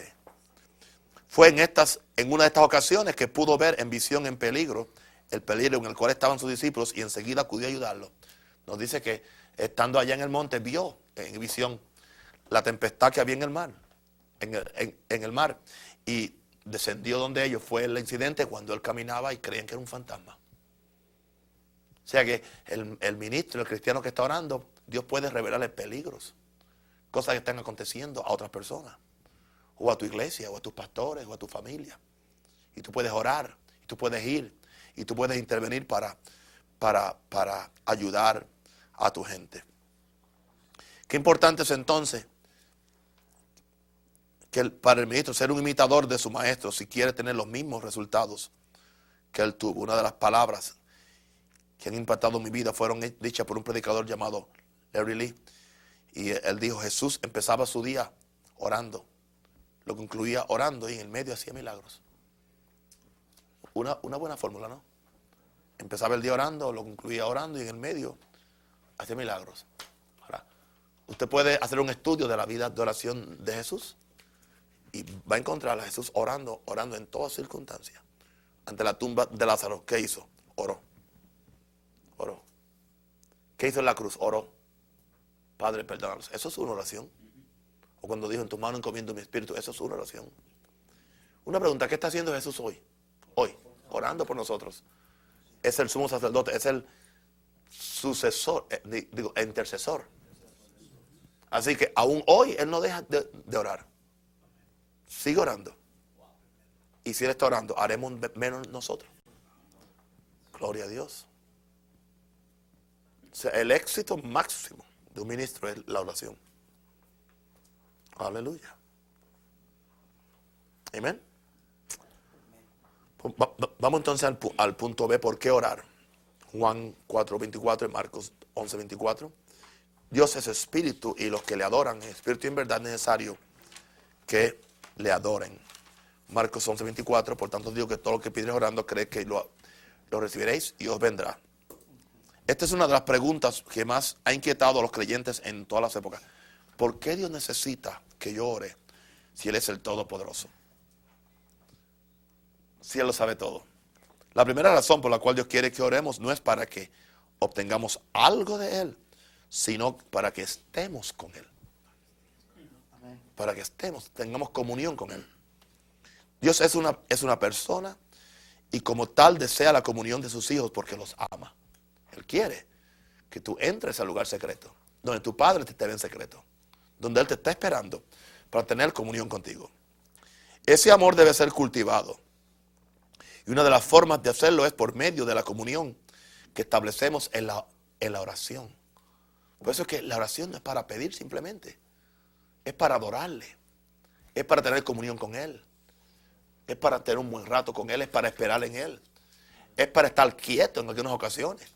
Fue en, estas, en una de estas ocasiones que pudo ver en visión en peligro, el peligro en el cual estaban sus discípulos y enseguida acudió a ayudarlo. Nos dice que estando allá en el monte vio en visión la tempestad que había en el mar, en el, mar, y descendió donde ellos. Fue el incidente cuando él caminaba y creían que era un fantasma. O sea que el, el, ministro, el cristiano que está orando, Dios puede revelarle peligros, cosas que están aconteciendo a otras personas o a tu iglesia, o a tus pastores, o a tu familia. Y tú puedes orar, y tú puedes ir, y tú puedes intervenir para, para, para ayudar a tu gente. Qué importante es entonces que para el ministro ser un imitador de su maestro si quiere tener los mismos resultados que él tuvo. Una de las palabras que han impactado mi vida fueron dichas por un predicador llamado Larry Lee. Y él dijo, Jesús empezaba su día orando lo concluía orando y en el medio hacía milagros. Una, buena fórmula, ¿no? Empezaba el día orando, lo concluía orando y en el medio hacía milagros. Ahora, usted puede hacer un estudio de la vida de oración de Jesús y va a encontrar a Jesús orando, orando en todas circunstancias. Ante la tumba de Lázaro, ¿qué hizo? Oró. Oró. ¿Qué hizo en la cruz? Oró. Padre, perdónanos. Eso es una oración cuando dijo, en tu mano encomiendo mi espíritu, eso es una oración. Una pregunta, ¿qué está haciendo Jesús hoy? Hoy, orando por nosotros. Es el sumo sacerdote, es el sucesor, eh, digo, intercesor. Así que aún hoy Él no deja de, orar. Sigue orando. Y si Él está orando, haremos menos nosotros. Gloria a Dios. El éxito máximo de un ministro es la oración. Aleluya. Amén. Vamos entonces al, punto B, ¿por qué orar? Juan 4:24 y Marcos 11:24. Dios es espíritu y los que le adoran espíritu y en verdad es necesario que le adoren. Marcos 11:24, por tanto digo que todo lo que pides orando, cree que lo, lo recibiréis y os vendrá. Esta es una de las preguntas que más ha inquietado a los creyentes en todas las épocas. ¿Por qué Dios necesita que yo ore si Él es el Todopoderoso? Si Él lo sabe todo. La primera razón por la cual Dios quiere que oremos no es para que obtengamos algo de Él, sino para que estemos con Él. Para que estemos, tengamos comunión con Él. Dios es una, es una persona y como tal desea la comunión de sus hijos porque los ama. Él quiere que tú entres al lugar secreto, donde tu Padre te ve en secreto donde Él te está esperando para tener comunión contigo. Ese amor debe ser cultivado. Y una de las formas de hacerlo es por medio de la comunión que establecemos en la, en la oración. Por eso es que la oración no es para pedir simplemente, es para adorarle, es para tener comunión con Él, es para tener un buen rato con Él, es para esperar en Él, es para estar quieto en algunas ocasiones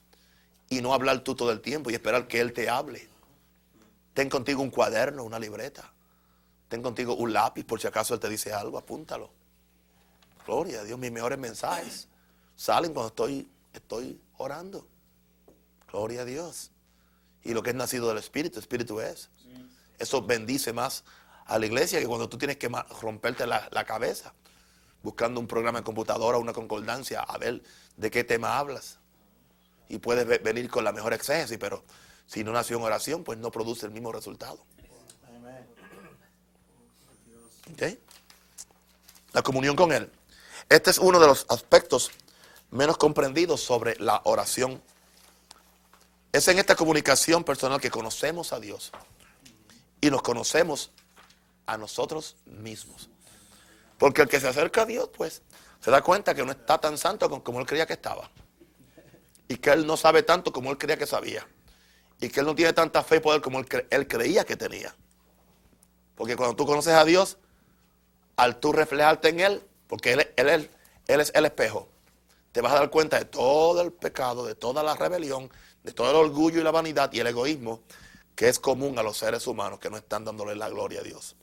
y no hablar tú todo el tiempo y esperar que Él te hable. Ten contigo un cuaderno, una libreta. Ten contigo un lápiz por si acaso Él te dice algo, apúntalo. Gloria a Dios, mis mejores mensajes salen cuando estoy, estoy orando. Gloria a Dios. Y lo que es nacido del Espíritu, Espíritu es. Eso bendice más a la iglesia que cuando tú tienes que romperte la, cabeza buscando un programa de computadora, una concordancia, a ver de qué tema hablas. Y puedes ve- venir con la mejor exégesis, pero si no nació en oración, pues no produce el mismo resultado. ¿Ok? La comunión con Él. Este es uno de los aspectos menos comprendidos sobre la oración. Es en esta comunicación personal que conocemos a Dios y nos conocemos a nosotros mismos. Porque el que se acerca a Dios, pues, se da cuenta que no está tan santo como- él creía que estaba. Y que él no sabe tanto como él creía que sabía. Y que él no tiene tanta fe y poder como él, él creía que tenía. Porque cuando tú conoces a Dios, al tú reflejarte en Él, porque Él, es el espejo, te vas a dar cuenta de todo el pecado, de toda la rebelión, de todo el orgullo y la vanidad y el egoísmo que es común a los seres humanos que no están dándole la gloria a Dios.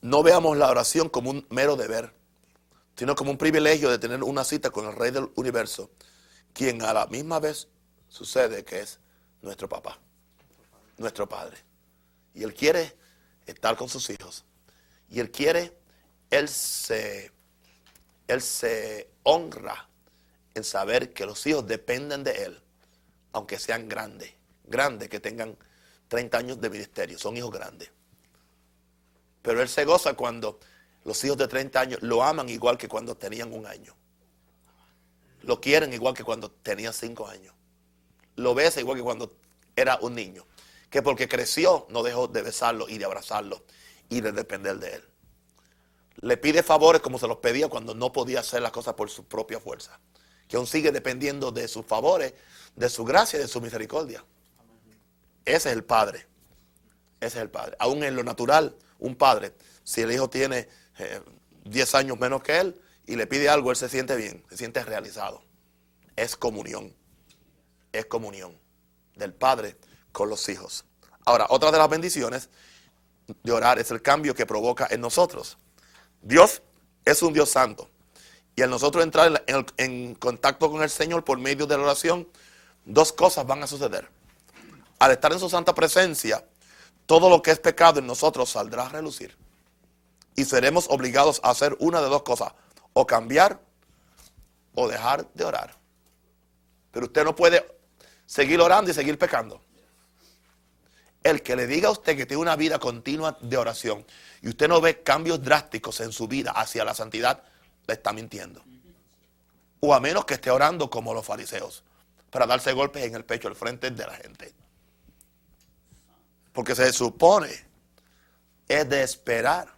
No veamos la oración como un mero deber, sino como un privilegio de tener una cita con el Rey del Universo, quien a la misma vez sucede que es nuestro papá, nuestro Padre. Y Él quiere estar con sus hijos. Y Él quiere, Él se, Él se honra en saber que los hijos dependen de Él, aunque sean grandes, grandes, que tengan 30 años de ministerio, son hijos grandes. Pero Él se goza cuando los hijos de 30 años lo aman igual que cuando tenían un año. Lo quieren igual que cuando tenían 5 años. Lo besa igual que cuando era un niño. Que porque creció no dejó de besarlo y de abrazarlo y de depender de él. Le pide favores como se los pedía cuando no podía hacer las cosas por su propia fuerza. Que aún sigue dependiendo de sus favores, de su gracia y de su misericordia. Ese es el Padre. Ese es el Padre. Aún en lo natural, un padre, si el hijo tiene eh, 10 años menos que él y le pide algo, él se siente bien, se siente realizado. Es comunión. Es comunión del Padre con los hijos. Ahora, otra de las bendiciones de orar es el cambio que provoca en nosotros. Dios es un Dios santo. Y al nosotros entrar en, contacto con el Señor por medio de la oración, dos cosas van a suceder. Al estar en su santa presencia, todo lo que es pecado en nosotros saldrá a relucir. Y seremos obligados a hacer una de dos cosas, o cambiar o dejar de orar. Pero usted no puede seguir orando y seguir pecando. El que le diga a usted que tiene una vida continua de oración y usted no ve cambios drásticos en su vida hacia la santidad, le está mintiendo. O a menos que esté orando como los fariseos, para darse golpes en el pecho al frente de la gente. Porque se supone, es de esperar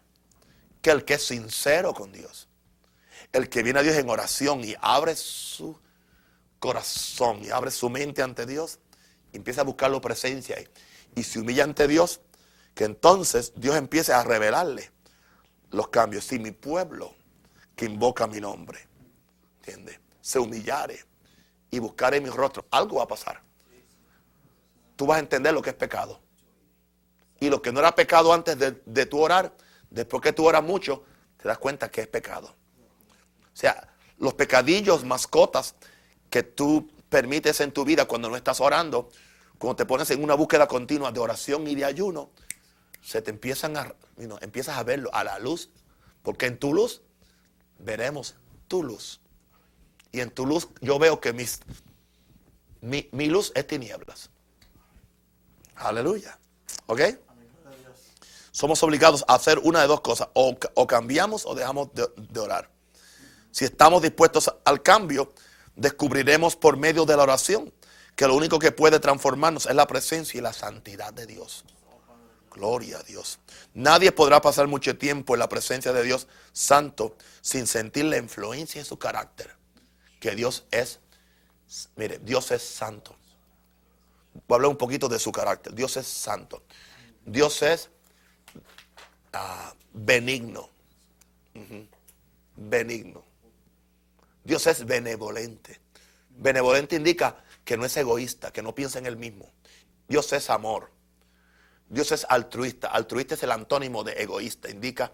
que el que es sincero con Dios, el que viene a Dios en oración y abre su corazón y abre su mente ante Dios, empieza a buscar la presencia y, se humilla ante Dios, que entonces Dios empiece a revelarle los cambios. Si mi pueblo que invoca mi nombre, ¿entiende? Se humillare y buscare mi rostro, algo va a pasar. Tú vas a entender lo que es pecado. Y lo que no era pecado antes de, de tu orar, después que tú oras mucho, te das cuenta que es pecado. O sea, los pecadillos, mascotas que tú permites en tu vida cuando no estás orando, cuando te pones en una búsqueda continua de oración y de ayuno, se te empiezan a, you empiezas a verlo a la luz, porque en tu luz veremos tu luz. Y en tu luz yo veo que mis, mi, mi luz es tinieblas. Aleluya. ¿Ok? Somos obligados a hacer una de dos cosas. O, o cambiamos o dejamos de, de orar. Si estamos dispuestos al cambio, descubriremos por medio de la oración que lo único que puede transformarnos es la presencia y la santidad de Dios. Gloria a Dios. Nadie podrá pasar mucho tiempo en la presencia de Dios santo sin sentir la influencia de su carácter. Que Dios es, mire, Dios es santo. Voy a hablar un poquito de su carácter. Dios es santo. Dios es ah, benigno. Benigno. Dios es benevolente. Benevolente indica que no es egoísta, que no piensa en él mismo. Dios es amor. Dios es altruista. Altruista es el antónimo de egoísta. Indica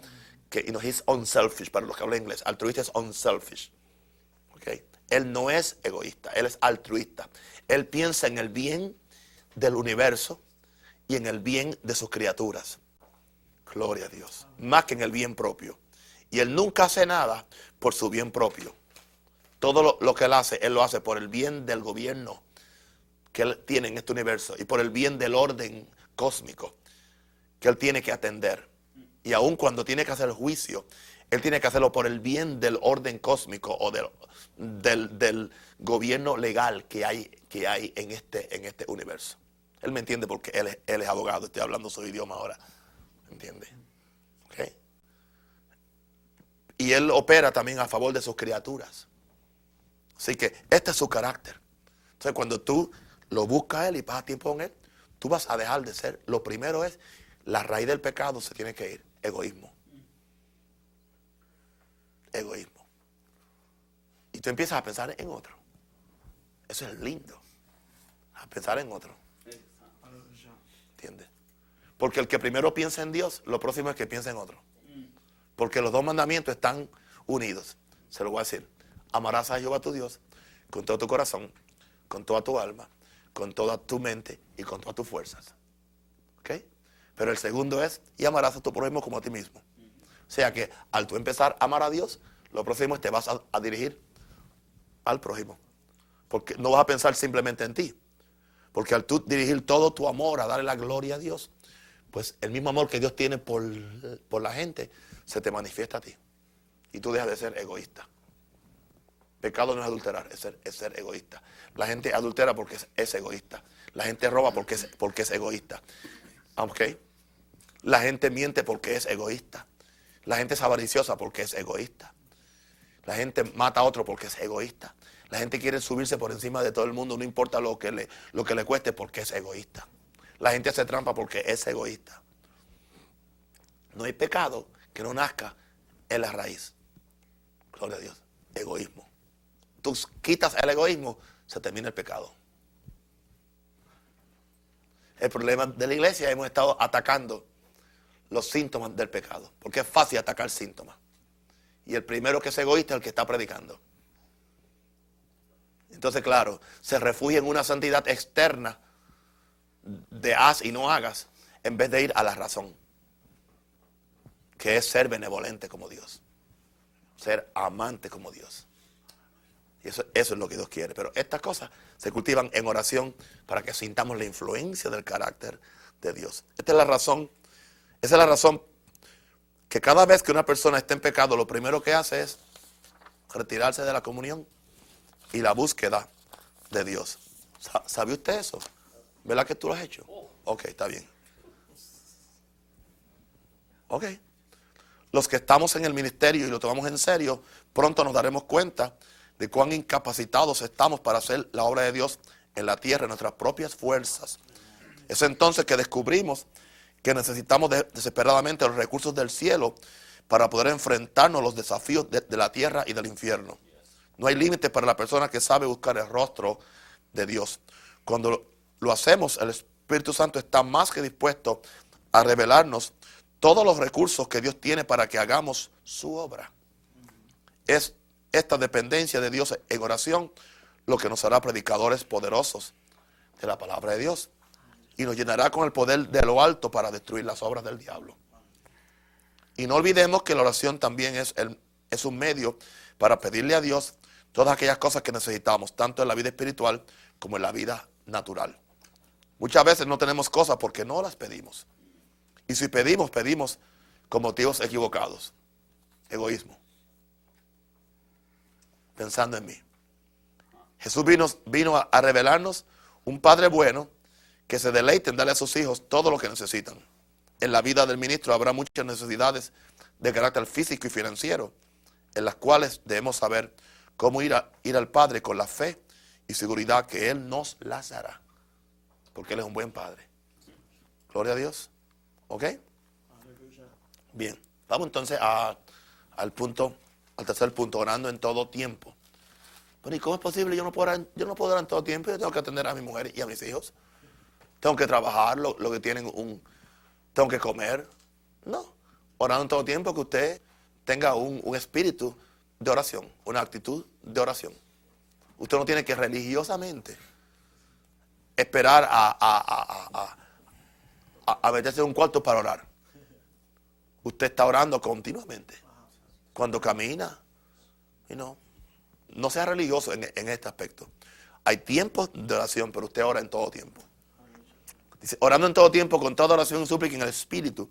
que you know, he's unselfish, para los que hablan inglés. Altruista es unselfish. Okay. Él no es egoísta, él es altruista. Él piensa en el bien del universo y en el bien de sus criaturas. Gloria a Dios. Más que en el bien propio. Y él nunca hace nada por su bien propio. Todo lo, que él hace, él lo hace por el bien del gobierno que él tiene en este universo y por el bien del orden cósmico que él tiene que atender. Y aun cuando tiene que hacer juicio, él tiene que hacerlo por el bien del orden cósmico o del, gobierno legal que hay, que hay en, este, en este universo. Él me entiende porque él es, él es abogado, estoy hablando su idioma ahora. ¿Me entiende? ¿Okay? Y él opera también a favor de sus criaturas. Así que este es su carácter. Entonces cuando tú lo buscas a él y pasas tiempo con él, tú vas a dejar de ser. Lo primero es, la raíz del pecado se tiene que ir, egoísmo. Egoísmo. Y tú empiezas a pensar en otro. Eso es lindo. A pensar en otro. ¿Entiendes? Porque el que primero piensa en Dios, lo próximo es que piensa en otro. Porque los dos mandamientos están unidos. Se lo voy a decir. Amarás a Jehová tu Dios con todo tu corazón, con toda tu alma, con toda tu mente y con todas tus fuerzas. ¿Ok? Pero el segundo es, y amarás a tu prójimo como a ti mismo. O sea que al tú empezar a amar a Dios, lo próximo es te vas a, dirigir al prójimo. Porque no vas a pensar simplemente en ti. Porque al tú dirigir todo tu amor a darle la gloria a Dios, pues el mismo amor que Dios tiene por, por la gente se te manifiesta a ti. Y tú dejas de ser egoísta. Pecado no es adulterar, es ser, es ser egoísta. La gente adultera porque es, es egoísta. La gente roba porque es, porque es egoísta. ¿Ok? La gente miente porque es egoísta. La gente es avariciosa porque es egoísta. La gente mata a otro porque es egoísta. La gente quiere subirse por encima de todo el mundo, no importa lo que le, lo que le cueste, porque es egoísta. La gente hace trampa porque es egoísta. No hay pecado que no nazca en la raíz. Gloria a Dios. Egoísmo. Tú quitas el egoísmo, se termina el pecado. El problema de la iglesia hemos estado atacando los síntomas del pecado, porque es fácil atacar síntomas. Y el primero que es egoísta es el que está predicando. Entonces, claro, se refugia en una santidad externa de haz y no hagas, en vez de ir a la razón, que es ser benevolente como Dios, ser amante como Dios. Y eso, eso, es lo que Dios quiere. Pero estas cosas se cultivan en oración para que sintamos la influencia del carácter de Dios. Esta es la razón, esa es la razón que cada vez que una persona está en pecado, lo primero que hace es retirarse de la comunión y la búsqueda de Dios. ¿Sabe usted eso? ¿Verdad que tú lo has hecho? Ok, está bien. Ok. Los que estamos en el ministerio y lo tomamos en serio, pronto nos daremos cuenta de cuán incapacitados estamos para hacer la obra de Dios en la tierra, en nuestras propias fuerzas. Es entonces que descubrimos que necesitamos desesperadamente los recursos del cielo para poder enfrentarnos a los desafíos de, la tierra y del infierno. No hay límite para la persona que sabe buscar el rostro de Dios. Cuando lo hacemos, el Espíritu Santo está más que dispuesto a revelarnos todos los recursos que Dios tiene para que hagamos su obra. Es esta dependencia de Dios en oración lo que nos hará predicadores poderosos de la palabra de Dios y nos llenará con el poder de lo alto para destruir las obras del diablo. Y no olvidemos que la oración también es, es un medio para pedirle a Dios todas aquellas cosas que necesitamos, tanto en la vida espiritual como en la vida natural. Muchas veces no tenemos cosas porque no las pedimos. Y si pedimos, pedimos con motivos equivocados. Egoísmo. Pensando en mí. Jesús vino, vino a, revelarnos un Padre bueno que se deleite en darle a sus hijos todo lo que necesitan. En la vida del ministro habrá muchas necesidades de carácter físico y financiero, en las cuales debemos saber cómo ir, ir al Padre con la fe y seguridad que Él nos las hará. Porque Él es un buen Padre. Gloria a Dios. ¿Ok? Bien. Vamos entonces al punto, al tercer punto, orando en todo tiempo. Pero ¿y cómo es posible? Yo no puedo orar, yo no puedo orar en todo tiempo. Yo tengo que atender a mi mujer y a mis hijos. Tengo que trabajar lo, lo que tienen un... Tengo que comer. No. Orando en todo tiempo que usted tenga un, espíritu de oración, una actitud de oración. Usted no tiene que religiosamente esperar a, meterse en un cuarto para orar. Usted está orando continuamente. Cuando camina. Y no, no sea religioso en, en este aspecto. Hay tiempos de oración, pero usted ora en todo tiempo. Dice, orando en todo tiempo, con toda oración y súplica en el Espíritu,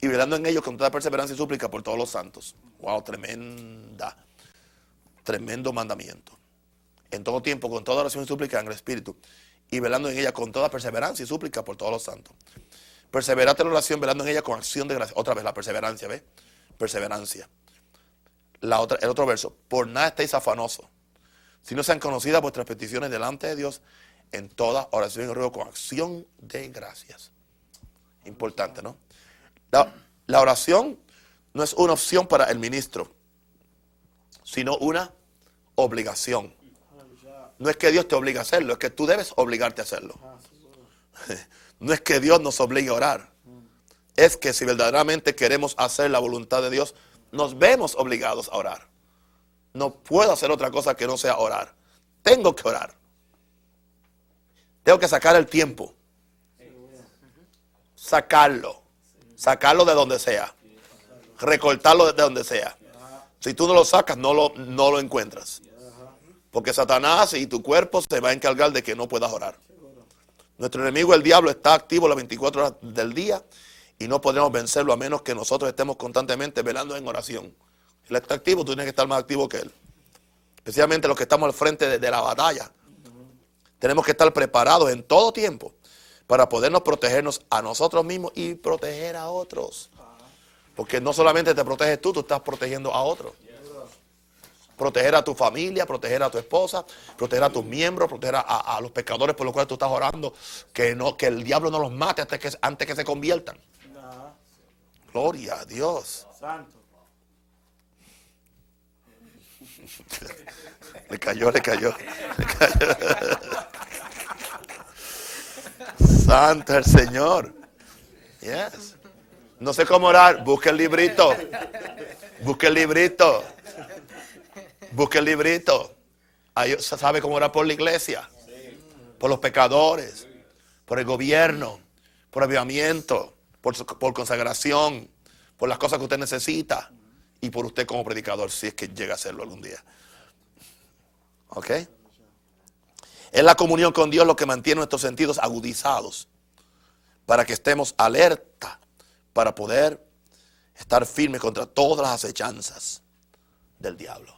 y velando en ellos con toda perseverancia y súplica por todos los santos. Wow, tremenda, tremendo mandamiento. En todo tiempo, con toda oración y súplica en el Espíritu, y velando en ella con toda perseverancia y súplica por todos los santos. Perseverate en la oración, velando en ella con acción de gracia. Otra vez la perseverancia, ¿ves? Perseverancia. El otro verso, por nada estéis afanosos, si no sean conocidas vuestras peticiones delante de Dios en toda oración y ruego con acción de gracias. Importante, ¿no? La, oración no es una opción para el ministro, sino una obligación. No es que Dios te obligue a hacerlo, es que tú debes obligarte a hacerlo. No es que Dios nos obligue a orar. Es que si verdaderamente queremos hacer la voluntad de Dios, nos vemos obligados a orar. No puedo hacer otra cosa que no sea orar. Tengo que orar. Tengo que sacar el tiempo. Sacarlo. Sacarlo de donde sea. Recortarlo de donde sea. Si tú no lo sacas, no lo, no lo encuentras. Porque Satanás y tu cuerpo se va a encargar de que no puedas orar. Nuestro enemigo, el diablo, está activo las 24 horas del día y no podremos vencerlo a menos que nosotros estemos constantemente velando en oración. Él está activo, tú tienes que estar más activo que él. Especialmente los que estamos al frente de la batalla. Tenemos que estar preparados en todo tiempo para podernos protegernos a nosotros mismos y proteger a otros. Porque no solamente te proteges tú, tú estás protegiendo a otros. Proteger a tu familia, proteger a tu esposa, proteger a tus miembros, proteger a, los pecadores por los cuales tú estás orando, que, no, que el diablo no los mate antes que, antes que se conviertan. Gloria a Dios. Santo. Le cayó, le cayó. Le cayó. Santo el Señor. Yes. No sé cómo orar. Busque el librito. Busque el librito. Busque el librito. Ahí sabe cómo orar por la iglesia. Por los pecadores. Por el gobierno. Por avivamiento. Por, por consagración. Por las cosas que usted necesita. Y por usted como predicador, si es que llega a hacerlo algún día. ¿Ok? Es la comunión con Dios lo que mantiene nuestros sentidos agudizados para que estemos alerta para poder estar firmes contra todas las acechanzas del diablo.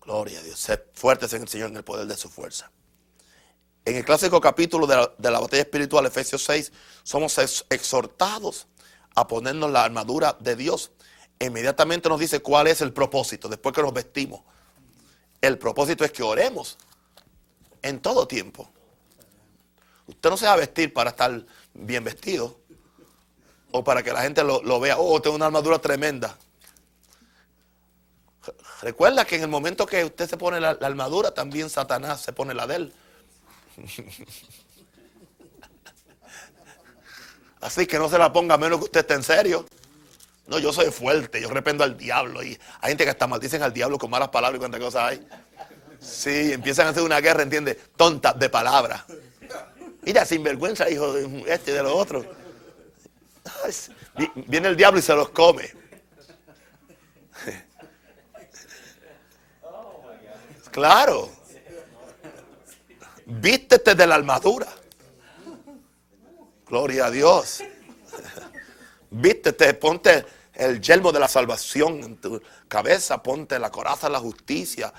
Gloria a Dios. Ser fuertes en el Señor en el poder de su fuerza. En el clásico capítulo de la, la batalla espiritual, Efesios 6, somos exhortados a ponernos la armadura de Dios. Inmediatamente nos dice cuál es el propósito después que nos vestimos el propósito es que oremos en todo tiempo. Usted no se va a vestir para estar bien vestido o para que la gente lo, vea. Oh, tengo una armadura tremenda. Recuerda que en el momento que usted se pone la, armadura, también Satanás se pone la de él. Así que no se la ponga menos que usted esté en serio. No, yo soy fuerte, yo rependo al diablo. Y hay gente que hasta maldicen al diablo con malas palabras y cuántas cosas hay. Sí, empiezan a hacer una guerra, ¿entiendes? Tonta de palabras. Mira, sinvergüenza, hijo de este y de los otros. Viene el diablo y se los come. Claro. Vístete de la armadura. Gloria a Dios. Vístete, ponte el yelmo de la salvación en tu cabeza, ponte la coraza de la justicia,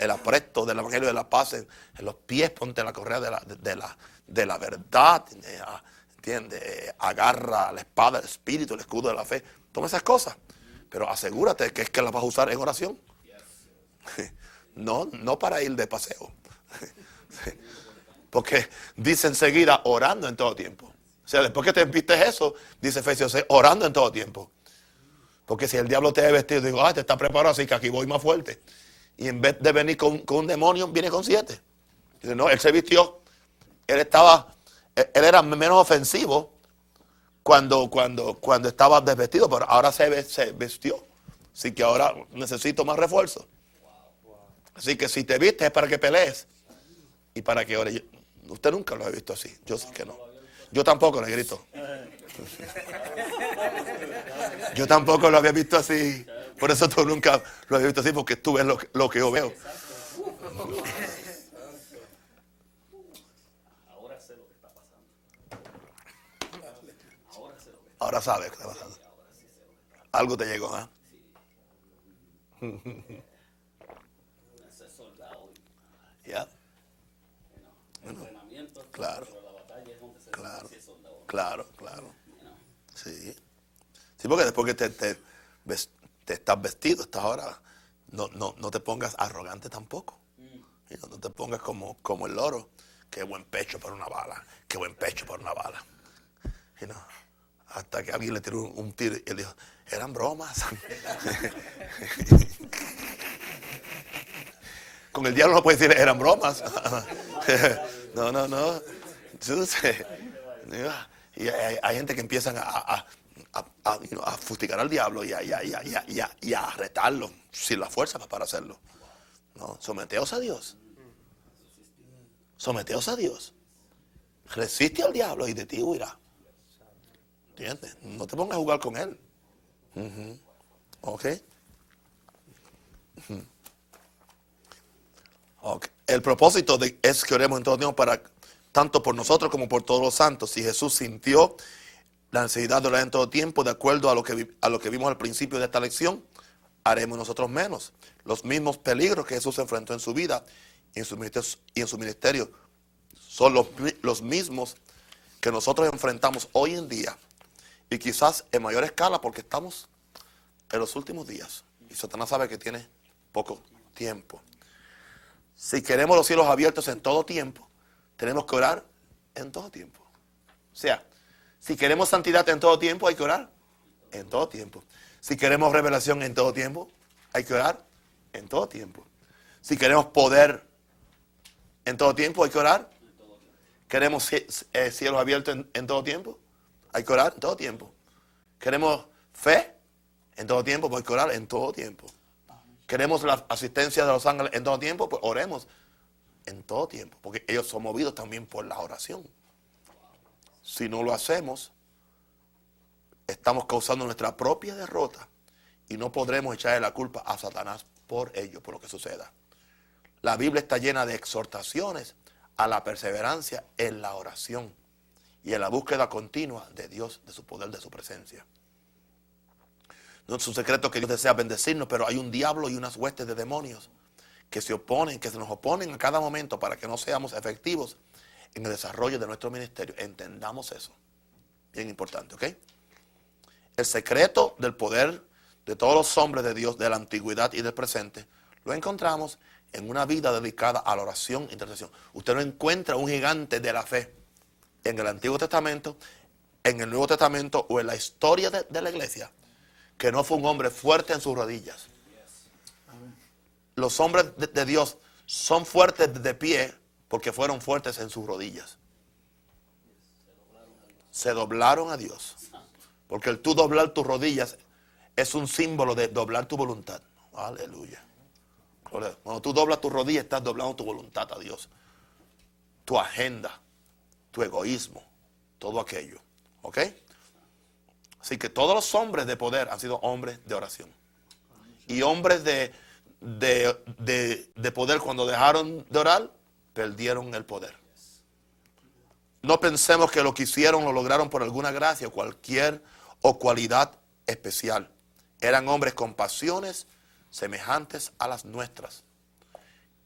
el, apresto del Evangelio de la paz en, los pies, ponte la correa de la, de, la, de la verdad, ¿entiendes? Agarra la espada del Espíritu, el escudo de la fe, toma esas cosas, pero asegúrate que es que las vas a usar en oración. No, no para ir de paseo. Porque dice enseguida orando en todo tiempo. O sea, después que te vistes eso, dice Efesios 6, orando en todo tiempo. Porque si el diablo te ha vestido, digo, ah, te está preparado así que aquí voy más fuerte. Y en vez de venir con, un demonio, viene con siete. No, él se vistió. Él estaba, él era menos ofensivo cuando, cuando, cuando estaba desvestido, pero ahora se, se vistió. Así que ahora necesito más refuerzo. Así que si te vistes es para que pelees y para que ore. Usted nunca lo ha visto así. Yo sé que no. Yo tampoco, le grito. Yo tampoco lo había visto así. Por eso tú nunca lo habías visto así, porque tú ves lo, que- lo que yo veo. Ahora sé lo que está pasando. Ahora sé lo que sabes está pasando. Algo te llegó, ¿ah? ese soldado. Ya, El entrenamiento. Claro. Claro. claro, claro. Sí. Sí, porque después que te, te, te estás vestido, estás ahora, no, no, no te pongas arrogante tampoco. Y no, no te pongas como, como el loro. Qué buen pecho para una bala. Qué buen pecho para una bala. Y no, hasta que alguien le tiró un, un tiro y él dijo, eran bromas. Con el diablo no puedes decir, eran bromas. no, no, no. Entonces, y hay, hay gente que empiezan a, a, a, a, you know, fustigar al diablo y a, y y y retarlo sin la fuerza para hacerlo. No, someteos a Dios. Someteos a Dios. Resiste al diablo y de ti huirá. ¿Entiendes? No te pongas a jugar con él. Ujú. ¿Ok? Ujú. Ok. El propósito de- es que oremos en todo tiempo para tanto por nosotros como por todos los santos. Si Jesús sintió la necesidad de orar en todo tiempo, de acuerdo a lo que, a lo que vimos al principio de esta lección, haremos nosotros menos. Los mismos peligros que Jesús enfrentó en su vida y en su ministerio, y en su ministerio son los, los mismos que nosotros enfrentamos hoy en día y quizás en mayor escala porque estamos en los últimos días y Satanás sabe que tiene poco tiempo. Si queremos los cielos abiertos en todo tiempo, tenemos que orar en todo tiempo. O sea, si queremos santidad en todo tiempo, hay que orar en todo tiempo. Si queremos revelación en todo tiempo, hay que orar en todo tiempo. Si queremos poder en todo tiempo, hay que orar. Queremos cie- eh, cielos abiertos en, en todo tiempo, hay que orar en todo tiempo. Queremos fe en todo tiempo, pues hay que orar en todo tiempo. Queremos la asistencia de los ángeles en todo tiempo, pues oremos en todo tiempo, porque ellos son movidos también por la oración. Si no lo hacemos, estamos causando nuestra propia derrota y no podremos echarle la culpa a Satanás por ello, por lo que suceda. La Biblia está llena de exhortaciones a la perseverancia en la oración y en la búsqueda continua de Dios, de su poder, de su presencia. No es un secreto que Dios desea bendecirnos, pero hay un diablo y unas huestes de demonios que se oponen, que se nos oponen a cada momento para que no seamos efectivos en el desarrollo de nuestro ministerio. Entendamos eso. Bien importante, ¿ok? El secreto del poder de todos los hombres de Dios de la antigüedad y del presente lo encontramos en una vida dedicada a la oración e intercesión. Usted no encuentra un gigante de la fe en el Antiguo Testamento, en el Nuevo Testamento o en la historia de, de la iglesia que no fue un hombre fuerte en sus rodillas. Los hombres de, Dios son fuertes de pie porque fueron fuertes en sus rodillas. Se doblaron a Dios. Porque el tú doblar tus rodillas es un símbolo de doblar tu voluntad. Aleluya. Cuando tú doblas tus rodillas, estás doblando tu voluntad a Dios. Tu agenda, tu egoísmo, todo aquello. ¿Ok? Así que todos los hombres de poder han sido hombres de oración. Y hombres de, de, de- de poder, cuando dejaron de orar, perdieron el poder. No pensemos que lo que hicieron lo lograron por alguna gracia, cualquier o cualidad especial. Eran hombres con pasiones semejantes a las nuestras.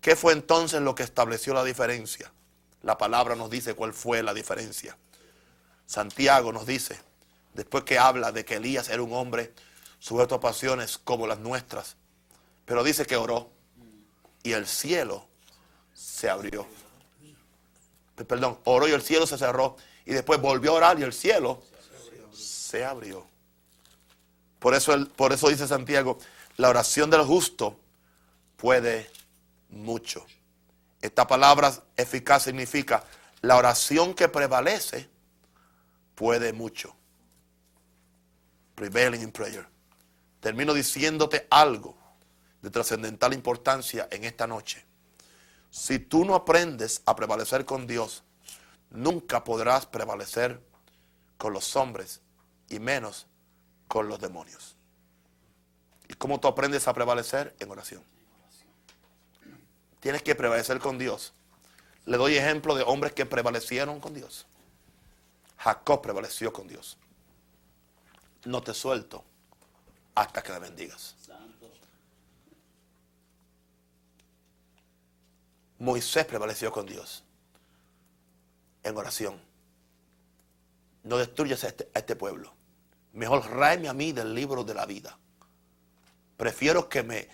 ¿Qué fue entonces lo que estableció la diferencia? La palabra nos dice cuál fue la diferencia. Santiago nos dice, después que habla de que Elías era un hombre sujeto a pasiones como las nuestras, pero dice que oró y el cielo se abrió. Perdón, oró y el cielo se cerró y después volvió a orar y el cielo se abrió. Por eso, por eso dice Santiago, la oración del justo puede mucho. Esta palabra eficaz significa la oración que prevalece puede mucho. Prevailing in prayer. Termino diciéndote algo de trascendental importancia en esta noche. Si tú no aprendes a prevalecer con Dios, nunca podrás prevalecer con los hombres y menos con los demonios. ¿Y cómo tú aprendes a prevalecer? En oración. Tienes que prevalecer con Dios. Le doy ejemplo de hombres que prevalecieron con Dios. Jacob prevaleció con Dios. No te suelto hasta que me bendigas. Moisés prevaleció con Dios en oración. No destruyas a este, este pueblo. Mejor ráeme a mí del libro de la vida. Prefiero que me,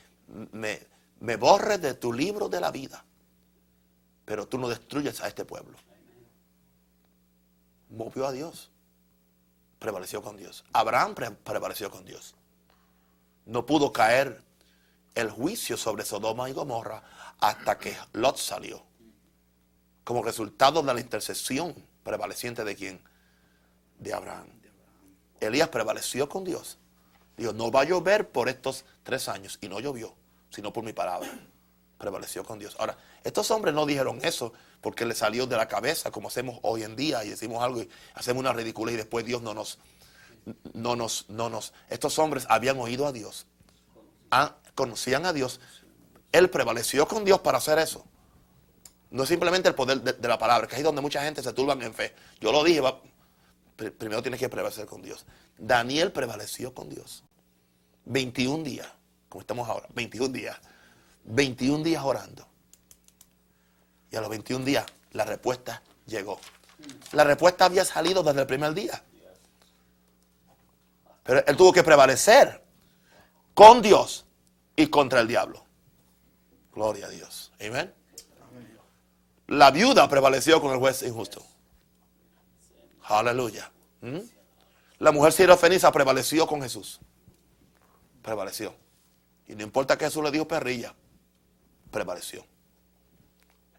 me, me borres de tu libro de la vida. Pero tú no destruyes a este pueblo. Movió a Dios. Prevaleció con Dios. Abraham pre- prevaleció con Dios. No pudo caer el juicio sobre Sodoma y Gomorra hasta que Lot salió. Como resultado de la intercesión prevaleciente de quién? De Abraham. Elías prevaleció con Dios. Dijo, no va a llover por estos tres años. Y no llovió, sino por mi palabra. Prevaleció con Dios. Ahora, estos hombres no dijeron eso porque les salió de la cabeza como hacemos hoy en día y decimos algo y hacemos una ridícula y después Dios no nos, no nos, no nos. Estos hombres habían oído a Dios, ah, conocían a Dios. Él prevaleció con Dios para hacer eso. No es simplemente el poder de, la palabra, que es donde mucha gente se turban en fe. Yo lo dije, primero tienes que prevalecer con Dios. Daniel prevaleció con Dios. 21 días, como estamos ahora, 21 días. 21 días orando. Y a los 21 días la respuesta llegó. La respuesta había salido desde el primer día. Pero él tuvo que prevalecer con Dios y contra el diablo. Gloria a Dios. Amén. La viuda prevaleció con el juez injusto. Aleluya. ¿Mm? La mujer sirofeniza prevaleció con Jesús. Prevaleció. Y no importa que Jesús le dijo perrilla, prevaleció.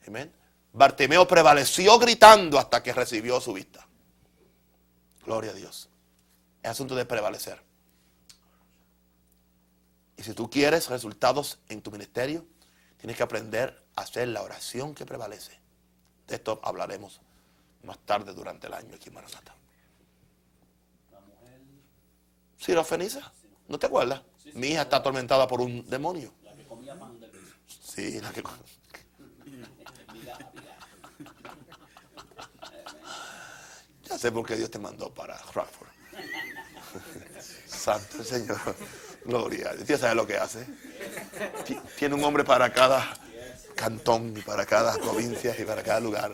Amén. Bartimeo prevaleció gritando hasta que recibió su vista. Gloria a Dios. Es asunto de prevalecer. Y si tú quieres resultados en tu ministerio, tienes que aprender a hacer la oración que prevalece. De esto hablaremos más tarde durante el año aquí en Maranata. La mujer, Sirofeniza, ¿no te acuerdas? Mi hija está atormentada por un demonio. la que comía pan de piso. Sí, la que... Ya sé por qué Dios te mandó para Rockford. Santo el Señor. Gloria. Dios. ¿Usted sabe lo que hace? Ti- Tiene un hombre para cada cantón y para cada provincia y para cada lugar.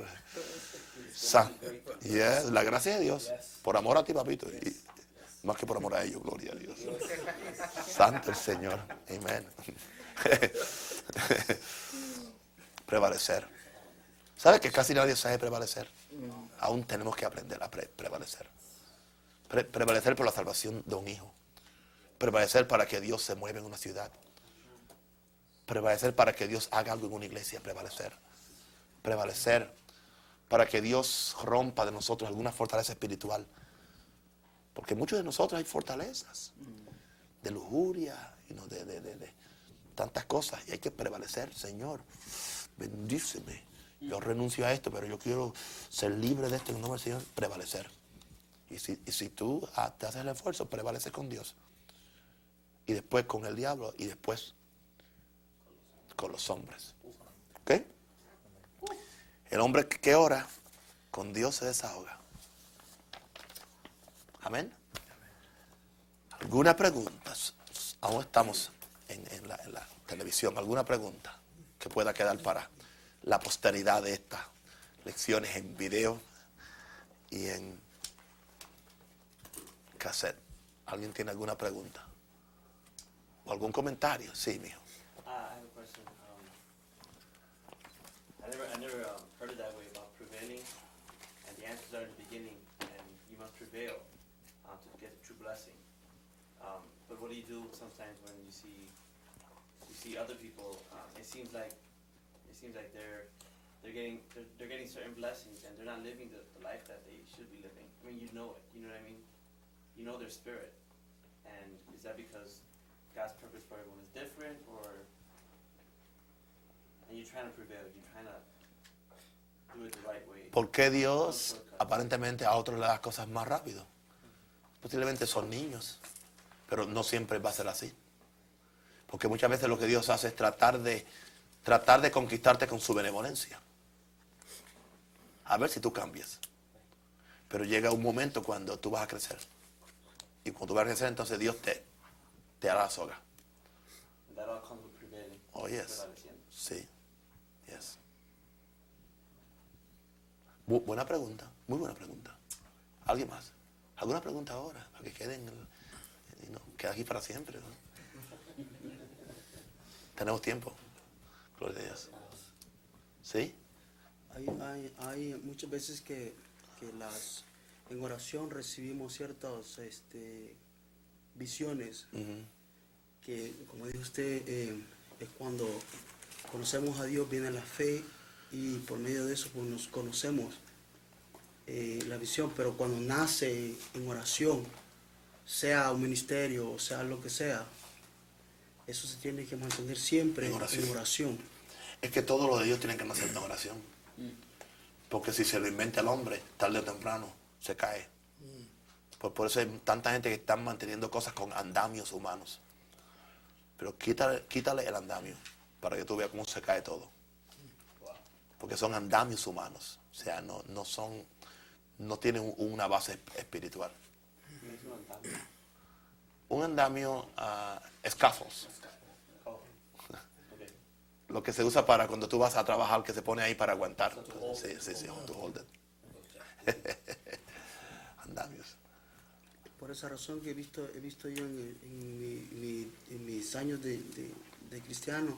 Santo. Y es la gracia de Dios. Por amor a ti, papito. Y más que por amor a ellos. Gloria a Dios. Santo el Señor. Amén. Prevalecer. ¿Sabes que casi nadie sabe prevalecer? Aún tenemos que aprender a pre- prevalecer. Pre- prevalecer por la salvación de un hijo. Prevalecer para que Dios se mueva en una ciudad. Prevalecer para que Dios haga algo en una iglesia. Prevalecer. Prevalecer para que Dios rompa de nosotros alguna fortaleza espiritual. Porque muchos de nosotros hay fortalezas de lujuria y no de, de- de- de tantas cosas. Y hay que prevalecer, Señor. Bendíceme. Yo renuncio a esto, pero yo quiero ser libre de esto en el nombre del Señor. Prevalecer. Y si, y si tú ah, te haces el esfuerzo, prevaleces con Dios. Y después con el diablo. Y después con los hombres. ¿Ok? El hombre que- ora con Dios se desahoga. Amén. ¿Alguna pregunta? Aún estamos en, en la, en la televisión. ¿Alguna pregunta que pueda quedar para la posteridad de estas lecciones en video y en cassette? ¿Alguien tiene alguna pregunta? ¿O algún comentario? Sí, mijo. I have a question. Um, I never, I never um, heard it that way about prevailing, and the answers are in the beginning, and you must prevail uh, to get the true blessing. Um, but what do you do sometimes when you see see other people? Um, it seems like it seems like they're they're getting they're, they're getting certain blessings, and they're not living the, the life that they should be living. I mean, you know it. You know what I mean? You know their spirit, and is that because God's purpose for everyone is different, or and you're trying to prevail? You're trying to do it the right way. ¿Por qué Dios aparentemente a otros le da las cosas más rápido? Posiblemente son niños. Pero no siempre va a ser así. Porque muchas veces lo que Dios hace es tratar de, tratar de conquistarte con su benevolencia. A ver si tú cambias. Pero llega un momento cuando tú vas a crecer. Y cuando tú vas a crecer, entonces Dios te, te hará la soga. Oh, yes. Sí. Yes. Bu- buena pregunta. Muy buena pregunta. ¿Alguien más? ¿Alguna pregunta ahora? Para que queden. No, queda aquí para siempre. ¿no? Tenemos tiempo. Gloria a Dios. ¿Sí? Hay, hay, hay muchas veces que, que las en oración recibimos ciertas este, visiones que, como dijo usted, eh, es cuando conocemos a Dios, viene la fe y por medio de eso pues, nos conocemos eh, la visión, pero cuando nace en oración, sea un ministerio o sea lo que sea, eso se tiene que mantener siempre En en oración. Es que todo lo de Dios tiene que nacer en oración. Porque si se lo inventa el hombre, tarde o temprano, se cae. Por, por eso hay tanta gente que está manteniendo cosas con andamios humanos. Pero quítale, quítale el andamio para que tú veas cómo se cae todo. Porque son andamios humanos. O sea, no, no son, no tienen un- una base esp- espiritual. Es un andamio. Un andamio scaffolds, Oh. Okay. lo que se usa para cuando tú vas a trabajar, que se pone ahí para aguantar. Sí, sí, sí, to hold it. Andamios. Por esa razón que he visto, he visto yo en, en mi- mi- en mis años de, de- de cristiano,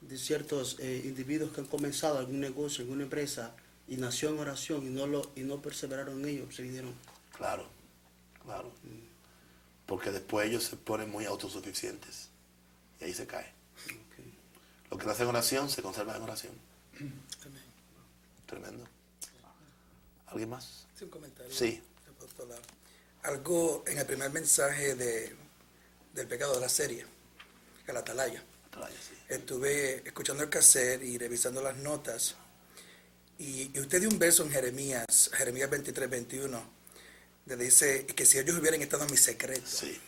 de ciertos eh, individuos que han comenzado algún negocio, alguna empresa, y nació en oración y no, lo, y no perseveraron en ello, se vinieron. Claro, claro. Porque después ellos se ponen muy autosuficientes. Y ahí se cae. Lo que nace en oración se conserva en oración. Tremendo. ¿Alguien más? Sí, un comentario. Sí. apóstola. Algo en el primer mensaje de, del pecado de la serie, el atalaya. Atalaya, sí. Estuve escuchando el cassette y revisando las notas. Y, y usted dio un verso en Jeremías, Jeremías 23, 21, dice que si ellos hubieran estado en mi secreto, Sí,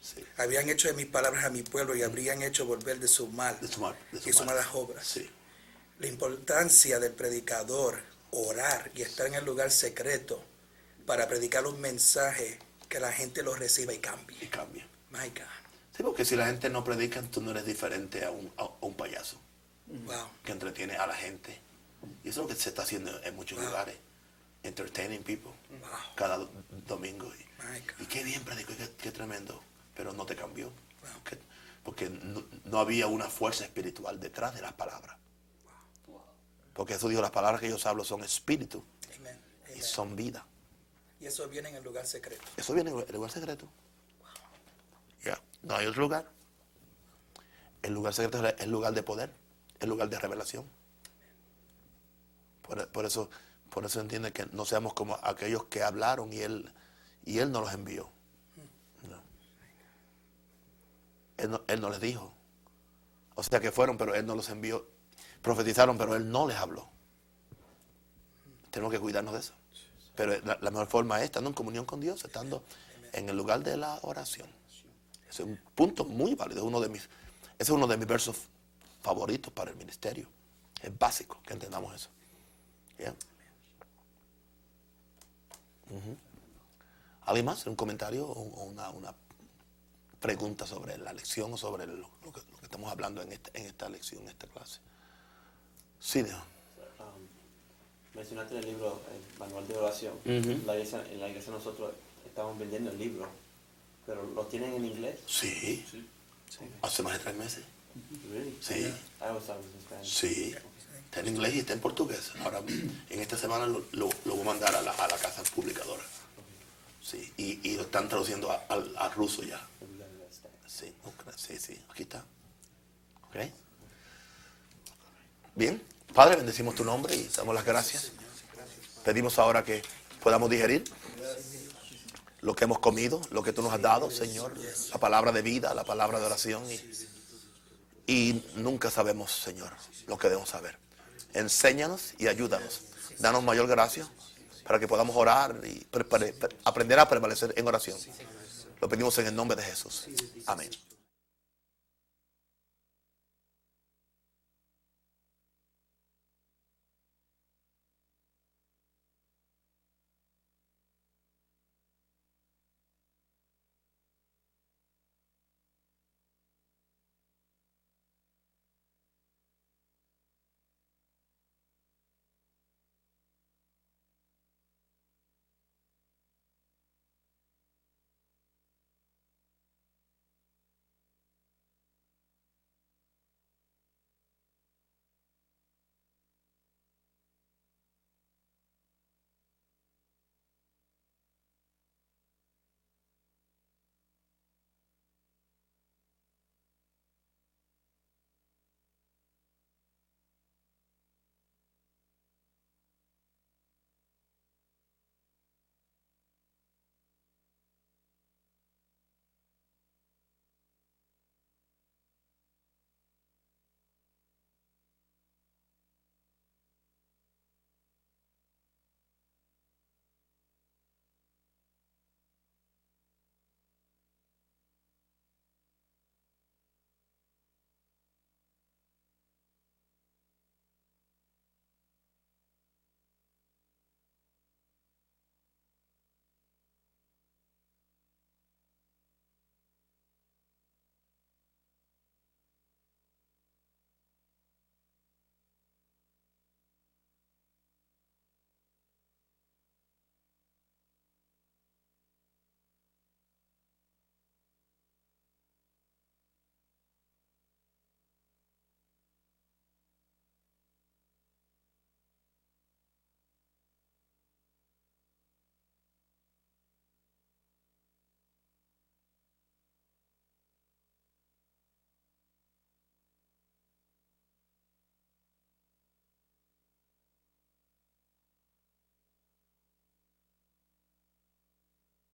sí. habían hecho de mis palabras a mi pueblo y habrían hecho volver de su mal De su mal- de su y sus mal. malas obras. Sí, La importancia del predicador, orar y estar en el lugar secreto para predicar un mensaje que la gente lo reciba y y cambie. cambia. My God. Sí, porque si la gente no predica, tú no eres diferente a un, a un payaso Wow. que entretiene a la gente. Y eso es lo que se está haciendo en muchos Wow. lugares. Entertaining people. Wow. Cada do- domingo. Y, y qué bien predicó, qué, qué tremendo. Pero no te cambió. Wow. Porque, porque no, no había una fuerza espiritual detrás de las palabras. Porque eso dijo, las palabras que yo hablo son espíritu Amen. y Amen. son vida. Y eso viene en el lugar secreto. Eso viene en el lugar secreto. Ya, no hay otro lugar. El lugar secreto es el lugar de poder, el lugar de revelación. Por, por eso, por eso entiende que no seamos como aquellos que hablaron y él, y él no los envió. Él, no, él no les dijo. O sea que fueron, pero él no los envió. Profetizaron, pero él no les habló. Tenemos que cuidarnos de eso. Pero la, mejor forma es estando en comunión con Dios, estando en el lugar de la oración. Ese es un punto muy válido. Uno de mis, ese es uno de mis versos favoritos para el ministerio. Es básico que entendamos eso. Ujú. ¿Alguien más? ¿Un comentario o una, una pregunta sobre la lección o sobre lo, lo que, lo que estamos hablando en, en esta lección, en esta clase? Sí, Dios. Um, mencionaste el libro, el manual de oración. Ujú. la iglesia, en la iglesia nosotros estamos vendiendo el libro, pero lo tienen en inglés. Sí. Hace más de tres meses. Really? Sí. I was in Spanish. Sí. Está en inglés y está en portugués. Ahora, en esta semana lo, voy a mandar a la, a casa publicadora. Sí. Y, lo están traduciendo a- al al ruso ya. Sí, sí, sí. Aquí está. ¿Ok? Bien. Padre, bendecimos tu nombre y damos las gracias. Pedimos ahora que podamos digerir lo que hemos comido, lo que tú nos has dado, Señor. La palabra de vida, la palabra de oración. Y nunca sabemos, Señor, lo que debemos saber. Enséñanos y ayúdanos. Danos mayor gracia para que podamos orar y pre- pre- pre- aprender a prevalecer en oración. Lo pedimos en el nombre de Jesús. Sí, del 16. Amén.